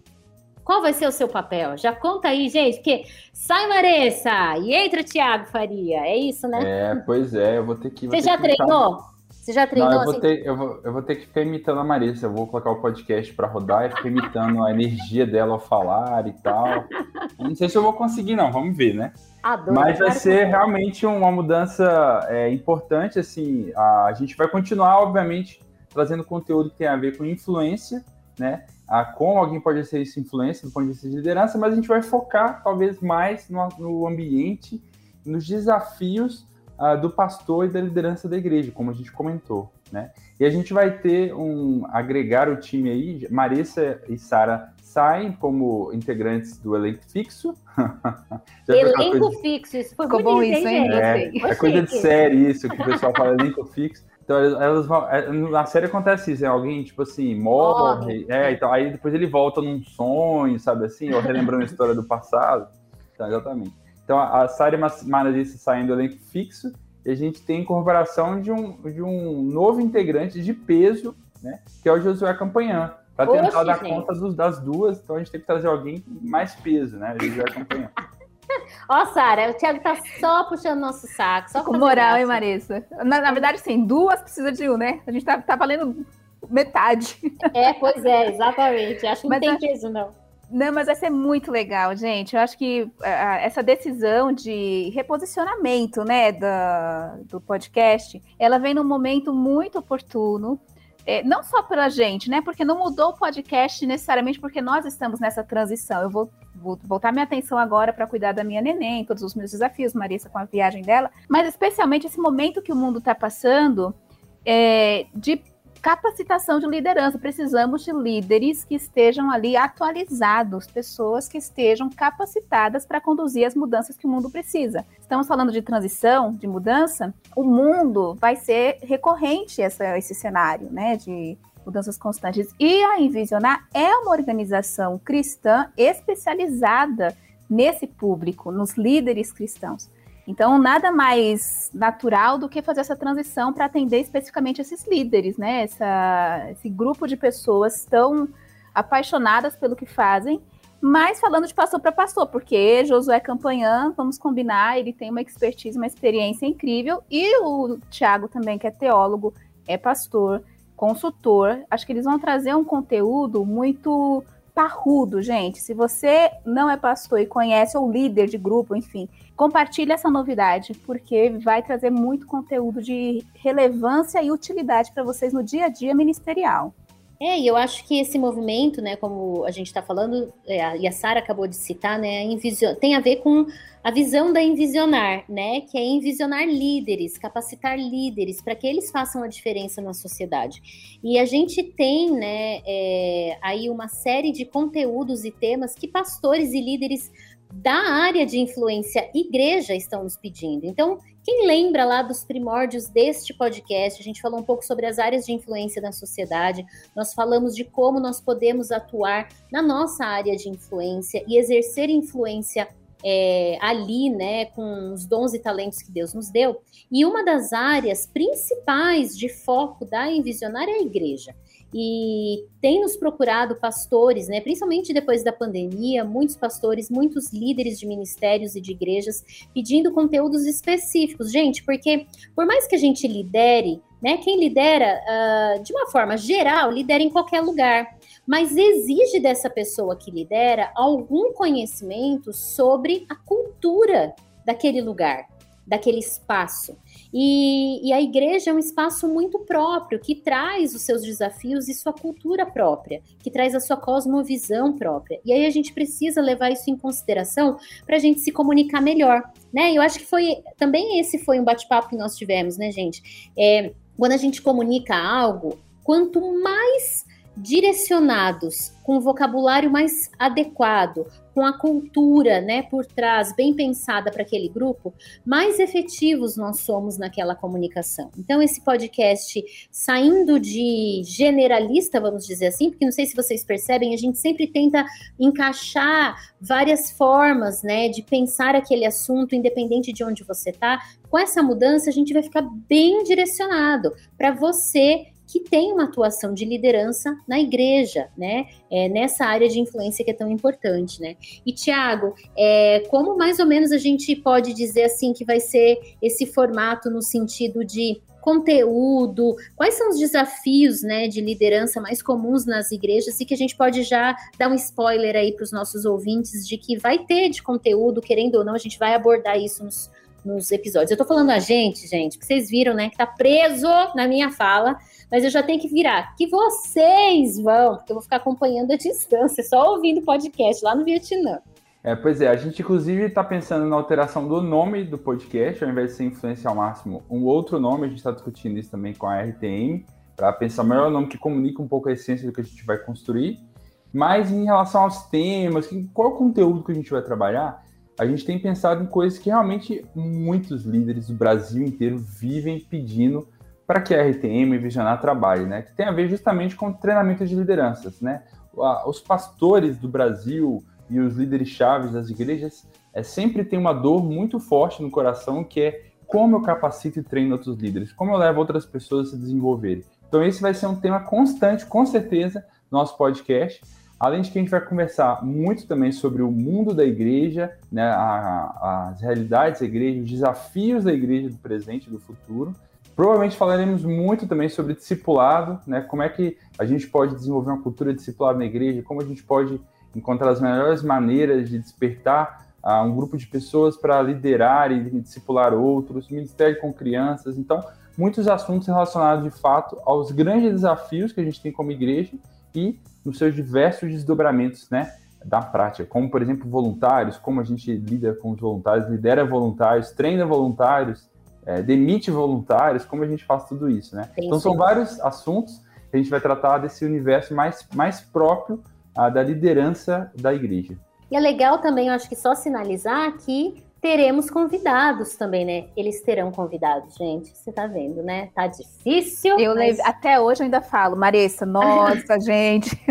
qual vai ser o seu papel? Já conta aí, gente, porque sai Maressa e entra Tiago Faria, é isso, né? É, pois é, eu vou ter que. Você já treinou? Você já treinou Não, eu vou, assim? ter, eu, vou, eu vou ter que ficar imitando a Marissa. Eu vou colocar o podcast para rodar e ficar imitando a energia dela ao falar e tal. Não sei se eu vou conseguir, não. Vamos ver, né? Adoro, Mas vai ser realmente uma mudança é, importante. Assim, a, gente vai continuar, obviamente, trazendo conteúdo que tem a ver com influência, né? A como alguém pode ser essa influência do ponto de vista de liderança, mas a gente vai focar talvez mais no, no ambiente, nos desafios uh, do pastor e da liderança da igreja, como a gente comentou, né? E a gente vai ter um agregar o time aí, Marissa e Sara saem como integrantes do elenco fixo. elenco coisa... fixo, isso foi Ficou bom isso, hein? É, é coisa de série isso, que o pessoal fala elenco fixo. Então, elas vão. É, na série acontece isso, é alguém, tipo assim, morre, é, então, aí depois ele volta num sonho, sabe assim, ou relembrando a história do passado. Então, exatamente. Então a Sara Maralice saindo do elenco fixo e a gente tem incorporação de um, de um novo integrante de peso, né? Que é o Josué Campanhã. Para tentar Oxe, dar gente. conta dos, das duas, então a gente tem que trazer alguém com mais peso, né? O Josué Campanhã. Ó, Sara, o Thiago tá só puxando nosso saco. Só com moral, hein, Marissa? Na, na, verdade, sim, duas precisa de um, né? A gente tá, tá valendo metade. É, pois é, exatamente. Acho que não Mas tem peso, não. Não, mas vai ser muito legal, gente. Eu acho que essa decisão de reposicionamento, né, da, do podcast, ela vem num momento muito oportuno. É, não só pela gente, né? Porque não mudou o podcast necessariamente porque nós estamos nessa transição. Eu vou, vou voltar minha atenção agora para cuidar da minha neném, todos os meus desafios, Marissa com a viagem dela, mas especialmente esse momento que o mundo está passando é, de capacitação de liderança. Precisamos de líderes que estejam ali atualizados, pessoas que estejam capacitadas para conduzir as mudanças que o mundo precisa. Estamos falando de transição, de mudança. O mundo vai ser recorrente essa, esse cenário, né? De mudanças constantes. E a Envisionar é uma organização cristã especializada nesse público, nos líderes cristãos. Então, nada mais natural do que fazer essa transição para atender especificamente esses líderes, né? Essa, esse grupo de pessoas tão apaixonadas pelo que fazem, mas falando de pastor para pastor, porque Josué Campanhã, vamos combinar, ele tem uma expertise, uma experiência incrível, e o Tiago também, que é teólogo, é pastor, consultor. Acho que eles vão trazer um conteúdo muito parrudo, gente. Se você não é pastor e conhece ou líder de grupo, enfim, compartilhe essa novidade, porque vai trazer muito conteúdo de relevância e utilidade para vocês no dia a dia ministerial. É, e eu acho que esse movimento, né, como a gente está falando, é, e a Sara acabou de citar, né, tem a ver com a visão da envisionar, né, que é envisionar líderes, capacitar líderes para que eles façam a diferença na sociedade. E a gente tem, né, é, aí uma série de conteúdos e temas que pastores e líderes da área de influência igreja estão nos pedindo. Então, quem lembra lá dos primórdios deste podcast, a gente falou um pouco sobre as áreas de influência na sociedade, nós falamos de como nós podemos atuar na nossa área de influência e exercer influência é, ali, né, com os dons e talentos que Deus nos deu. E uma das áreas principais de foco da Envisionar é a igreja e tem nos procurado pastores, né, principalmente depois da pandemia, muitos pastores, muitos líderes de ministérios e de igrejas pedindo conteúdos específicos. Gente, porque por mais que a gente lidere, né, quem lidera uh, de uma forma geral, lidera em qualquer lugar, mas exige dessa pessoa que lidera algum conhecimento sobre a cultura daquele lugar, daquele espaço. E, e, a igreja é um espaço muito próprio, que traz os seus desafios e sua cultura própria, que traz a sua cosmovisão própria. E aí a gente precisa levar isso em consideração para a gente se comunicar melhor, né? Eu acho que foi também esse foi um bate-papo que nós tivemos, né, gente? É, quando a gente comunica algo, quanto mais direcionados, com o vocabulário mais adequado, com a cultura, né, por trás, bem pensada para aquele grupo, mais efetivos nós somos naquela comunicação. Então, esse podcast, saindo de generalista, vamos dizer assim, porque não sei se vocês percebem, a gente sempre tenta encaixar várias formas, né, de pensar aquele assunto, independente de onde você está. Com essa mudança, a gente vai ficar bem direcionado para você que tem uma atuação de liderança na igreja, né? É, nessa área de influência que é tão importante, né? E Tiago, é, como mais ou menos a gente pode dizer assim que vai ser esse formato no sentido de conteúdo, quais são os desafios né, de liderança mais comuns nas igrejas e que a gente pode já dar um spoiler aí para os nossos ouvintes de que vai ter de conteúdo, querendo ou não, a gente vai abordar isso nos, nos episódios. Eu tô falando a gente, gente, que vocês viram, né, que tá preso na minha fala, mas eu já tenho que virar. Que vocês vão, porque eu vou ficar acompanhando a distância, só ouvindo podcast lá no Vietnã. É, pois é, a gente inclusive está pensando na alteração do nome do podcast, ao invés de ser Influência ao Máximo, um outro nome, a gente está discutindo isso também com a RTM, para pensar o melhor nome que comunica um pouco a essência do que a gente vai construir. Mas em relação aos temas, qual conteúdo que a gente vai trabalhar, a gente tem pensado em coisas que realmente muitos líderes do Brasil inteiro vivem pedindo para que a RTM Visionar trabalhe, né? Que tem a ver justamente com treinamento de lideranças, né? Os pastores do Brasil e os líderes chaves das igrejas é, sempre tem uma dor muito forte no coração que é como eu capacito e treino outros líderes, como eu levo outras pessoas a se desenvolverem. Então esse vai ser um tema constante, com certeza, no nosso podcast. Além de que a gente vai conversar muito também sobre o mundo da igreja, né, a, as realidades da igreja, os desafios da igreja do presente e do futuro. Provavelmente falaremos muito também sobre discipulado, né, como é que a gente pode desenvolver uma cultura de discipulado na igreja, como a gente pode encontrar as melhores maneiras de despertar uh, um grupo de pessoas para liderar e discipular outros, ministério com crianças. Então, muitos assuntos relacionados de fato aos grandes desafios que a gente tem como igreja e nos seus diversos desdobramentos, né, da prática, como por exemplo voluntários, como a gente lida com os voluntários, lidera voluntários, treina voluntários, é, demite voluntários, como a gente faz tudo isso, né? Sim, então são vários assuntos que a gente vai tratar desse universo mais, mais próprio ah, da liderança da igreja. E é legal também, eu acho que só sinalizar que teremos convidados também, né? Eles terão convidados, gente. Você tá vendo, né? Tá difícil. Eu mas... até hoje eu ainda falo, Marissa, nossa, gente.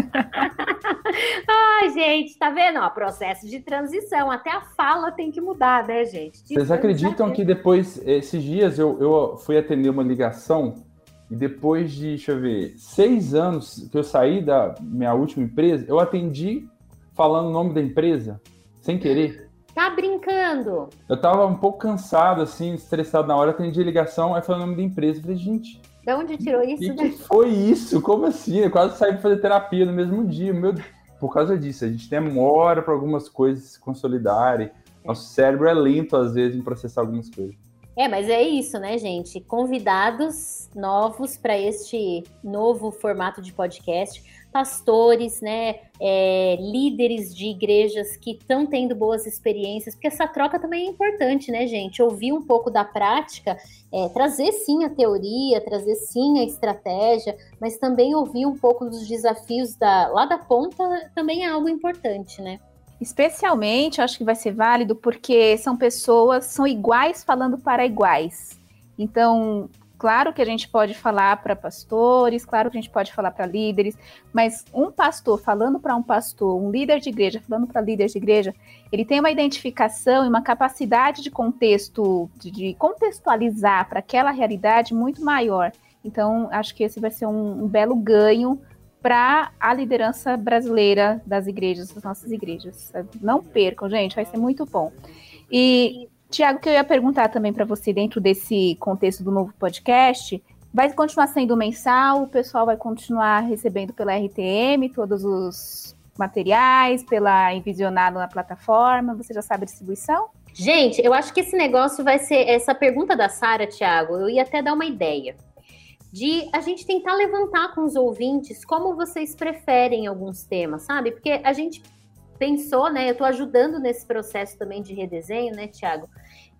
Ai, gente, tá vendo? Ó, processo de transição. Até a fala tem que mudar, né, gente? De Vocês acreditam que depois, esses dias, eu, eu fui atender uma ligação e depois de, deixa eu ver, seis anos que eu saí da minha última empresa, eu atendi falando o nome da empresa, sem querer. Tá brincando? Eu tava um pouco cansado, assim, estressado na hora, atendi ligação, aí falei o nome da empresa. Eu falei, gente. De onde tirou isso? Que, que, foi isso? Como assim? Eu quase saí pra fazer terapia no mesmo dia. Meu Por causa disso, a gente demora para algumas coisas se consolidarem. Nosso cérebro é lento, às vezes, em processar algumas coisas. É, mas é isso, né, gente? Convidados novos para este novo formato de podcast, pastores, né, é, líderes de igrejas que estão tendo boas experiências, porque essa troca também é importante, né, gente? Ouvir um pouco da prática, é, trazer sim a teoria, trazer sim a estratégia, mas também ouvir um pouco dos desafios da, lá da ponta também é algo importante, né? Especialmente, acho que vai ser válido porque são pessoas, são iguais falando para iguais. Então, Claro que a gente pode falar para pastores, claro que a gente pode falar para líderes, mas um pastor falando para um pastor, um líder de igreja falando para líder de igreja, ele tem uma identificação e uma capacidade de contexto, de, contextualizar para aquela realidade muito maior. Então, acho que esse vai ser um, um belo ganho para a liderança brasileira das igrejas, das nossas igrejas. Não percam, gente, vai ser muito bom. E Tiago, que eu ia perguntar também para você, dentro desse contexto do novo podcast, vai continuar sendo mensal? O pessoal vai continuar recebendo pela RTM todos os materiais, pela Envisionado na plataforma? Você já sabe a distribuição? Gente, eu acho que esse negócio vai ser essa pergunta da Sara, Tiago. Eu ia até dar uma ideia de a gente tentar levantar com os ouvintes como vocês preferem alguns temas, sabe? Porque a gente pensou, né? Eu estou ajudando nesse processo também de redesenho, né, Tiago?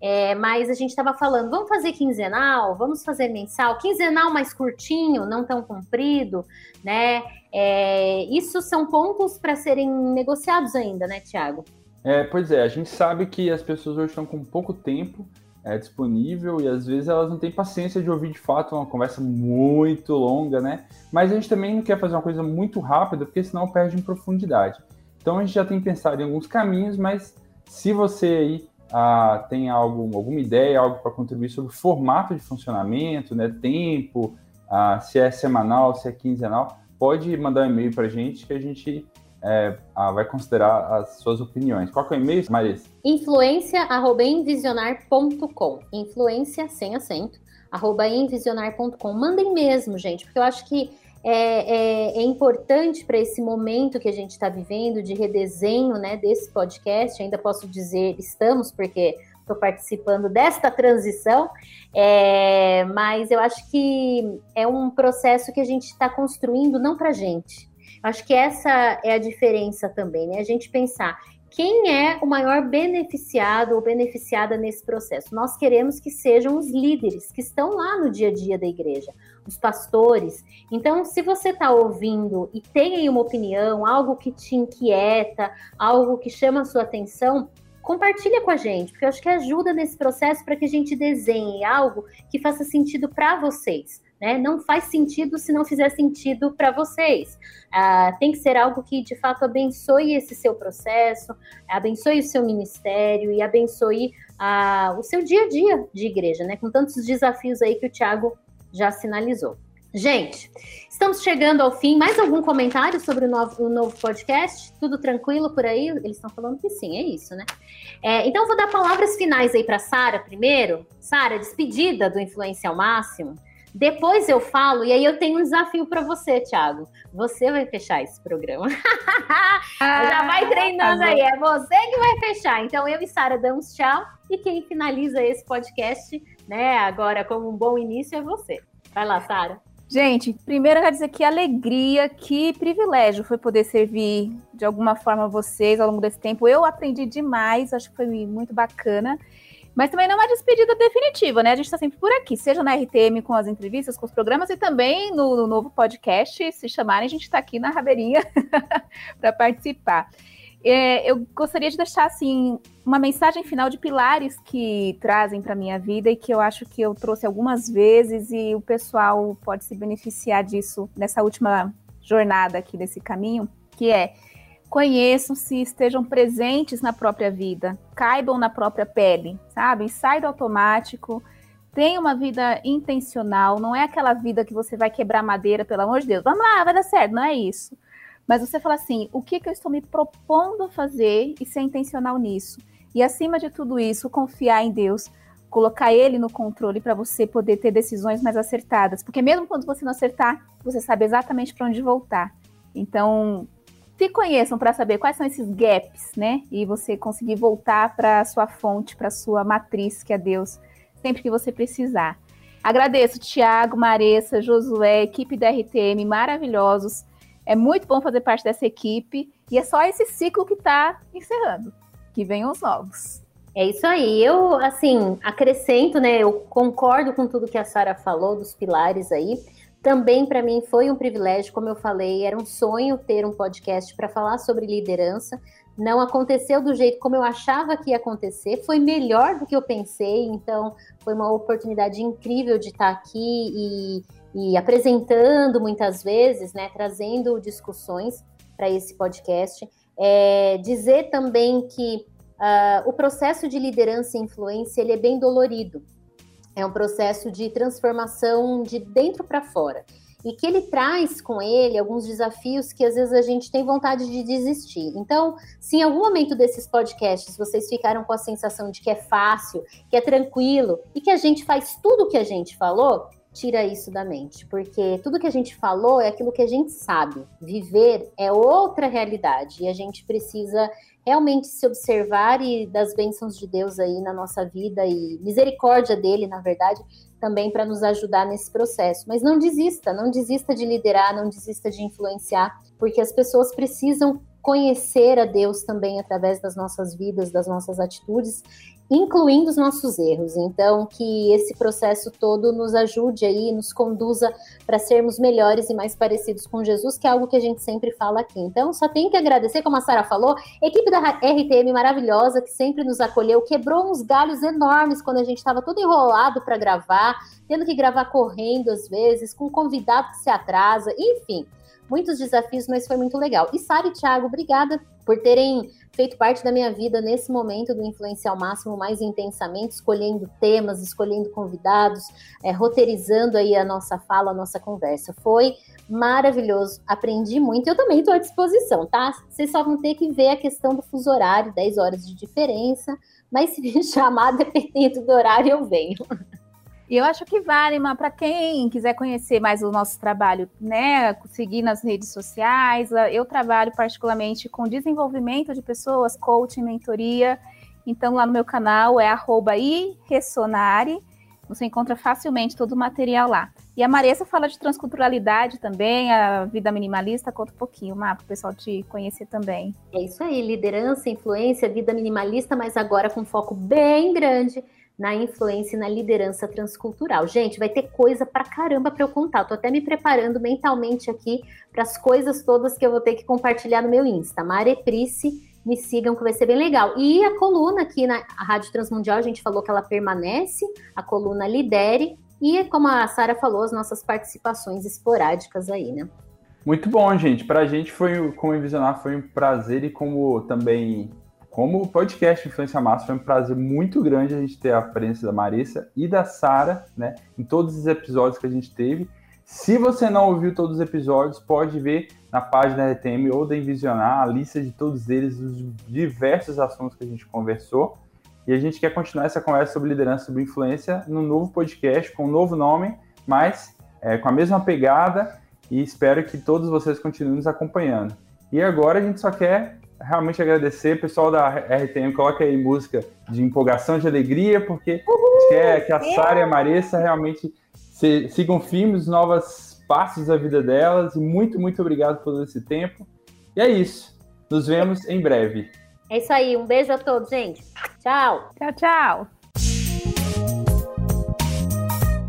É, mas a gente estava falando, vamos fazer quinzenal, vamos fazer mensal, quinzenal mais curtinho, não tão comprido, né? É, isso são pontos para serem negociados ainda, né, Tiago? É, pois é, a gente sabe que as pessoas hoje estão com pouco tempo é, disponível e às vezes elas não têm paciência de ouvir de fato uma conversa muito longa, né? Mas a gente também não quer fazer uma coisa muito rápida, porque senão perde em profundidade. Então a gente já tem pensado em alguns caminhos, mas se você aí ah, tem algo, alguma ideia, algo para contribuir sobre o formato de funcionamento, né, tempo, ah, se é semanal, se é quinzenal, pode mandar um e-mail para a gente que a gente é, ah, vai considerar as suas opiniões. Qual é o e-mail, Marisa? Influência@envisionar.com. Influência sem acento, arroba envisionar.com. Mandem mesmo, gente, porque eu acho que é, é, é importante para esse momento que a gente está vivendo de redesenho né, desse podcast. Ainda posso dizer estamos, porque estou participando desta transição, é, mas eu acho que é um processo que a gente está construindo não para a gente. Acho que essa é a diferença também, né? A gente pensar quem é o maior beneficiado ou beneficiada nesse processo. Nós queremos que sejam os líderes que estão lá no dia a dia da igreja, os pastores. Então, se você está ouvindo e tem aí uma opinião, algo que te inquieta, algo que chama a sua atenção, compartilha com a gente, porque eu acho que ajuda nesse processo para que a gente desenhe algo que faça sentido para vocês. Né? Não faz sentido se não fizer sentido para vocês. Ah, tem que ser algo que de fato abençoe esse seu processo, abençoe o seu ministério e abençoe ah, o seu dia a dia de igreja, né? Com tantos desafios aí que o Tiago já sinalizou. Gente, estamos chegando ao fim. Mais algum comentário sobre o novo, o novo podcast? Tudo tranquilo por aí? Eles estão falando que sim, é isso, né? É, então, vou dar palavras finais aí para Sara primeiro. Sara, despedida do Influência ao Máximo. Depois eu falo, e aí eu tenho um desafio para você, Thiago. Você vai fechar esse programa. Ah, Já vai treinando tá aí, é você que vai fechar. Então eu e Sara damos tchau, e quem finaliza esse podcast, né, agora como um bom início é você. Vai lá, Sara. Gente, primeiro eu quero dizer que alegria, que privilégio foi poder servir de alguma forma vocês ao longo desse tempo. Eu aprendi demais, acho que foi muito bacana. Mas também não é uma despedida definitiva, né? A gente está sempre por aqui, seja na RTM com as entrevistas, com os programas e também no, no novo podcast. Se chamarem, a gente está aqui na Rabeirinha para participar. É, eu gostaria de deixar assim uma mensagem final de pilares que trazem para minha vida e que eu acho que eu trouxe algumas vezes e o pessoal pode se beneficiar disso nessa última jornada aqui desse caminho, que é conheçam-se, estejam presentes na própria vida, caibam na própria pele, sabe? Sai do automático, tenha uma vida intencional, não é aquela vida que você vai quebrar madeira, pelo amor de Deus, vamos lá, vai dar certo, não é isso. Mas você fala assim, o que, que eu estou me propondo a fazer e ser intencional nisso? E acima de tudo isso, confiar em Deus, colocar Ele no controle para você poder ter decisões mais acertadas. Porque mesmo quando você não acertar, você sabe exatamente para onde voltar. Então, se conheçam para saber quais são esses gaps, né? E você conseguir voltar para sua fonte, para sua matriz, que é Deus, sempre que você precisar. Agradeço, Tiago, Maressa, Josué, equipe da RTM, maravilhosos. É muito bom fazer parte dessa equipe. E é só esse ciclo que está encerrando. Que venham os novos. É isso aí. Eu, assim, acrescento, né? Eu concordo com tudo que a Sara falou, dos pilares aí. Também para mim foi um privilégio, como eu falei, era um sonho ter um podcast para falar sobre liderança, não aconteceu do jeito como eu achava que ia acontecer, foi melhor do que eu pensei, então foi uma oportunidade incrível de estar aqui e, e apresentando muitas vezes, né, trazendo discussões para esse podcast. É, dizer também que uh, o processo de liderança e influência ele é bem dolorido. É um processo de transformação de dentro para fora e que ele traz com ele alguns desafios que às vezes a gente tem vontade de desistir. Então, se em algum momento desses podcasts vocês ficaram com a sensação de que é fácil, que é tranquilo e que a gente faz tudo o que a gente falou, tira isso da mente, porque tudo que a gente falou é aquilo que a gente sabe. Viver é outra realidade e a gente precisa realmente se observar e das bênçãos de Deus aí na nossa vida e misericórdia dele, na verdade, também para nos ajudar nesse processo. Mas não desista, não desista de liderar, não desista de influenciar, porque as pessoas precisam conhecer a Deus também através das nossas vidas, das nossas atitudes incluindo os nossos erros. Então, que esse processo todo nos ajude aí, nos conduza para sermos melhores e mais parecidos com Jesus, que é algo que a gente sempre fala aqui. Então, só tenho que agradecer, como a Sara falou, equipe da RTM maravilhosa que sempre nos acolheu, quebrou uns galhos enormes quando a gente estava todo enrolado para gravar, tendo que gravar correndo às vezes, com um convidado que se atrasa, enfim muitos desafios, mas foi muito legal. E Sara e Thiago, obrigada por terem feito parte da minha vida nesse momento do Influenciar ao Máximo mais intensamente, escolhendo temas, escolhendo convidados, é, roteirizando aí a nossa fala, a nossa conversa. Foi maravilhoso, aprendi muito. Eu também estou à disposição, tá? Vocês só vão ter que ver a questão do fuso horário, 10 horas de diferença, mas se me chamar, dependendo do horário, eu venho. E eu acho que vale, para quem quiser conhecer mais o nosso trabalho, né, seguir nas redes sociais, eu trabalho particularmente com desenvolvimento de pessoas, coaching, mentoria. Então, lá no meu canal é arroba irressonare. Você encontra facilmente todo o material lá. E a Maressa fala de transculturalidade também, a vida minimalista. Conta um pouquinho, Má, para o pessoal te conhecer também. É isso aí, liderança, influência, vida minimalista, mas agora com foco bem grande na influência e na liderança transcultural. Gente, vai ter coisa pra caramba para eu contar. Tô até me preparando mentalmente aqui para as coisas todas que eu vou ter que compartilhar no meu Insta. Mareprice, me sigam que vai ser bem legal. E a coluna aqui na Rádio Transmundial, a gente falou que ela permanece, a coluna Lidere, e como a Sara falou, as nossas participações esporádicas aí, né? Muito bom, gente. Para a gente foi, como Envisionar, foi um prazer e como também como podcast Influência Massa, foi um prazer muito grande a gente ter a presença da Marissa e da Sara, né, em todos os episódios que a gente teve. Se você não ouviu todos os episódios, pode ver na página da RTM ou da Envisionar a lista de todos eles, os diversos assuntos que a gente conversou. E a gente quer continuar essa conversa sobre liderança, sobre influência, no novo podcast, com um novo nome, mas é, com a mesma pegada. E espero que todos vocês continuem nos acompanhando. E agora a gente só quer realmente agradecer. Pessoal da RTM, coloca aí música de empolgação, de alegria, porque Uhul, quer que a Sara e a Marissa realmente se, sigam firmes, novas passos da vida delas. E muito, muito obrigado por todo esse tempo. E é isso. Nos vemos em breve. É isso aí. Um beijo a todos, gente. Tchau. Tchau, tchau.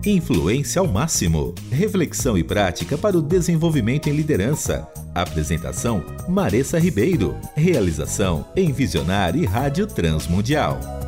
Influência ao máximo. Reflexão e prática para o desenvolvimento em liderança. Apresentação: Maressa Ribeiro. Realização: Envisionar e Rádio Transmundial.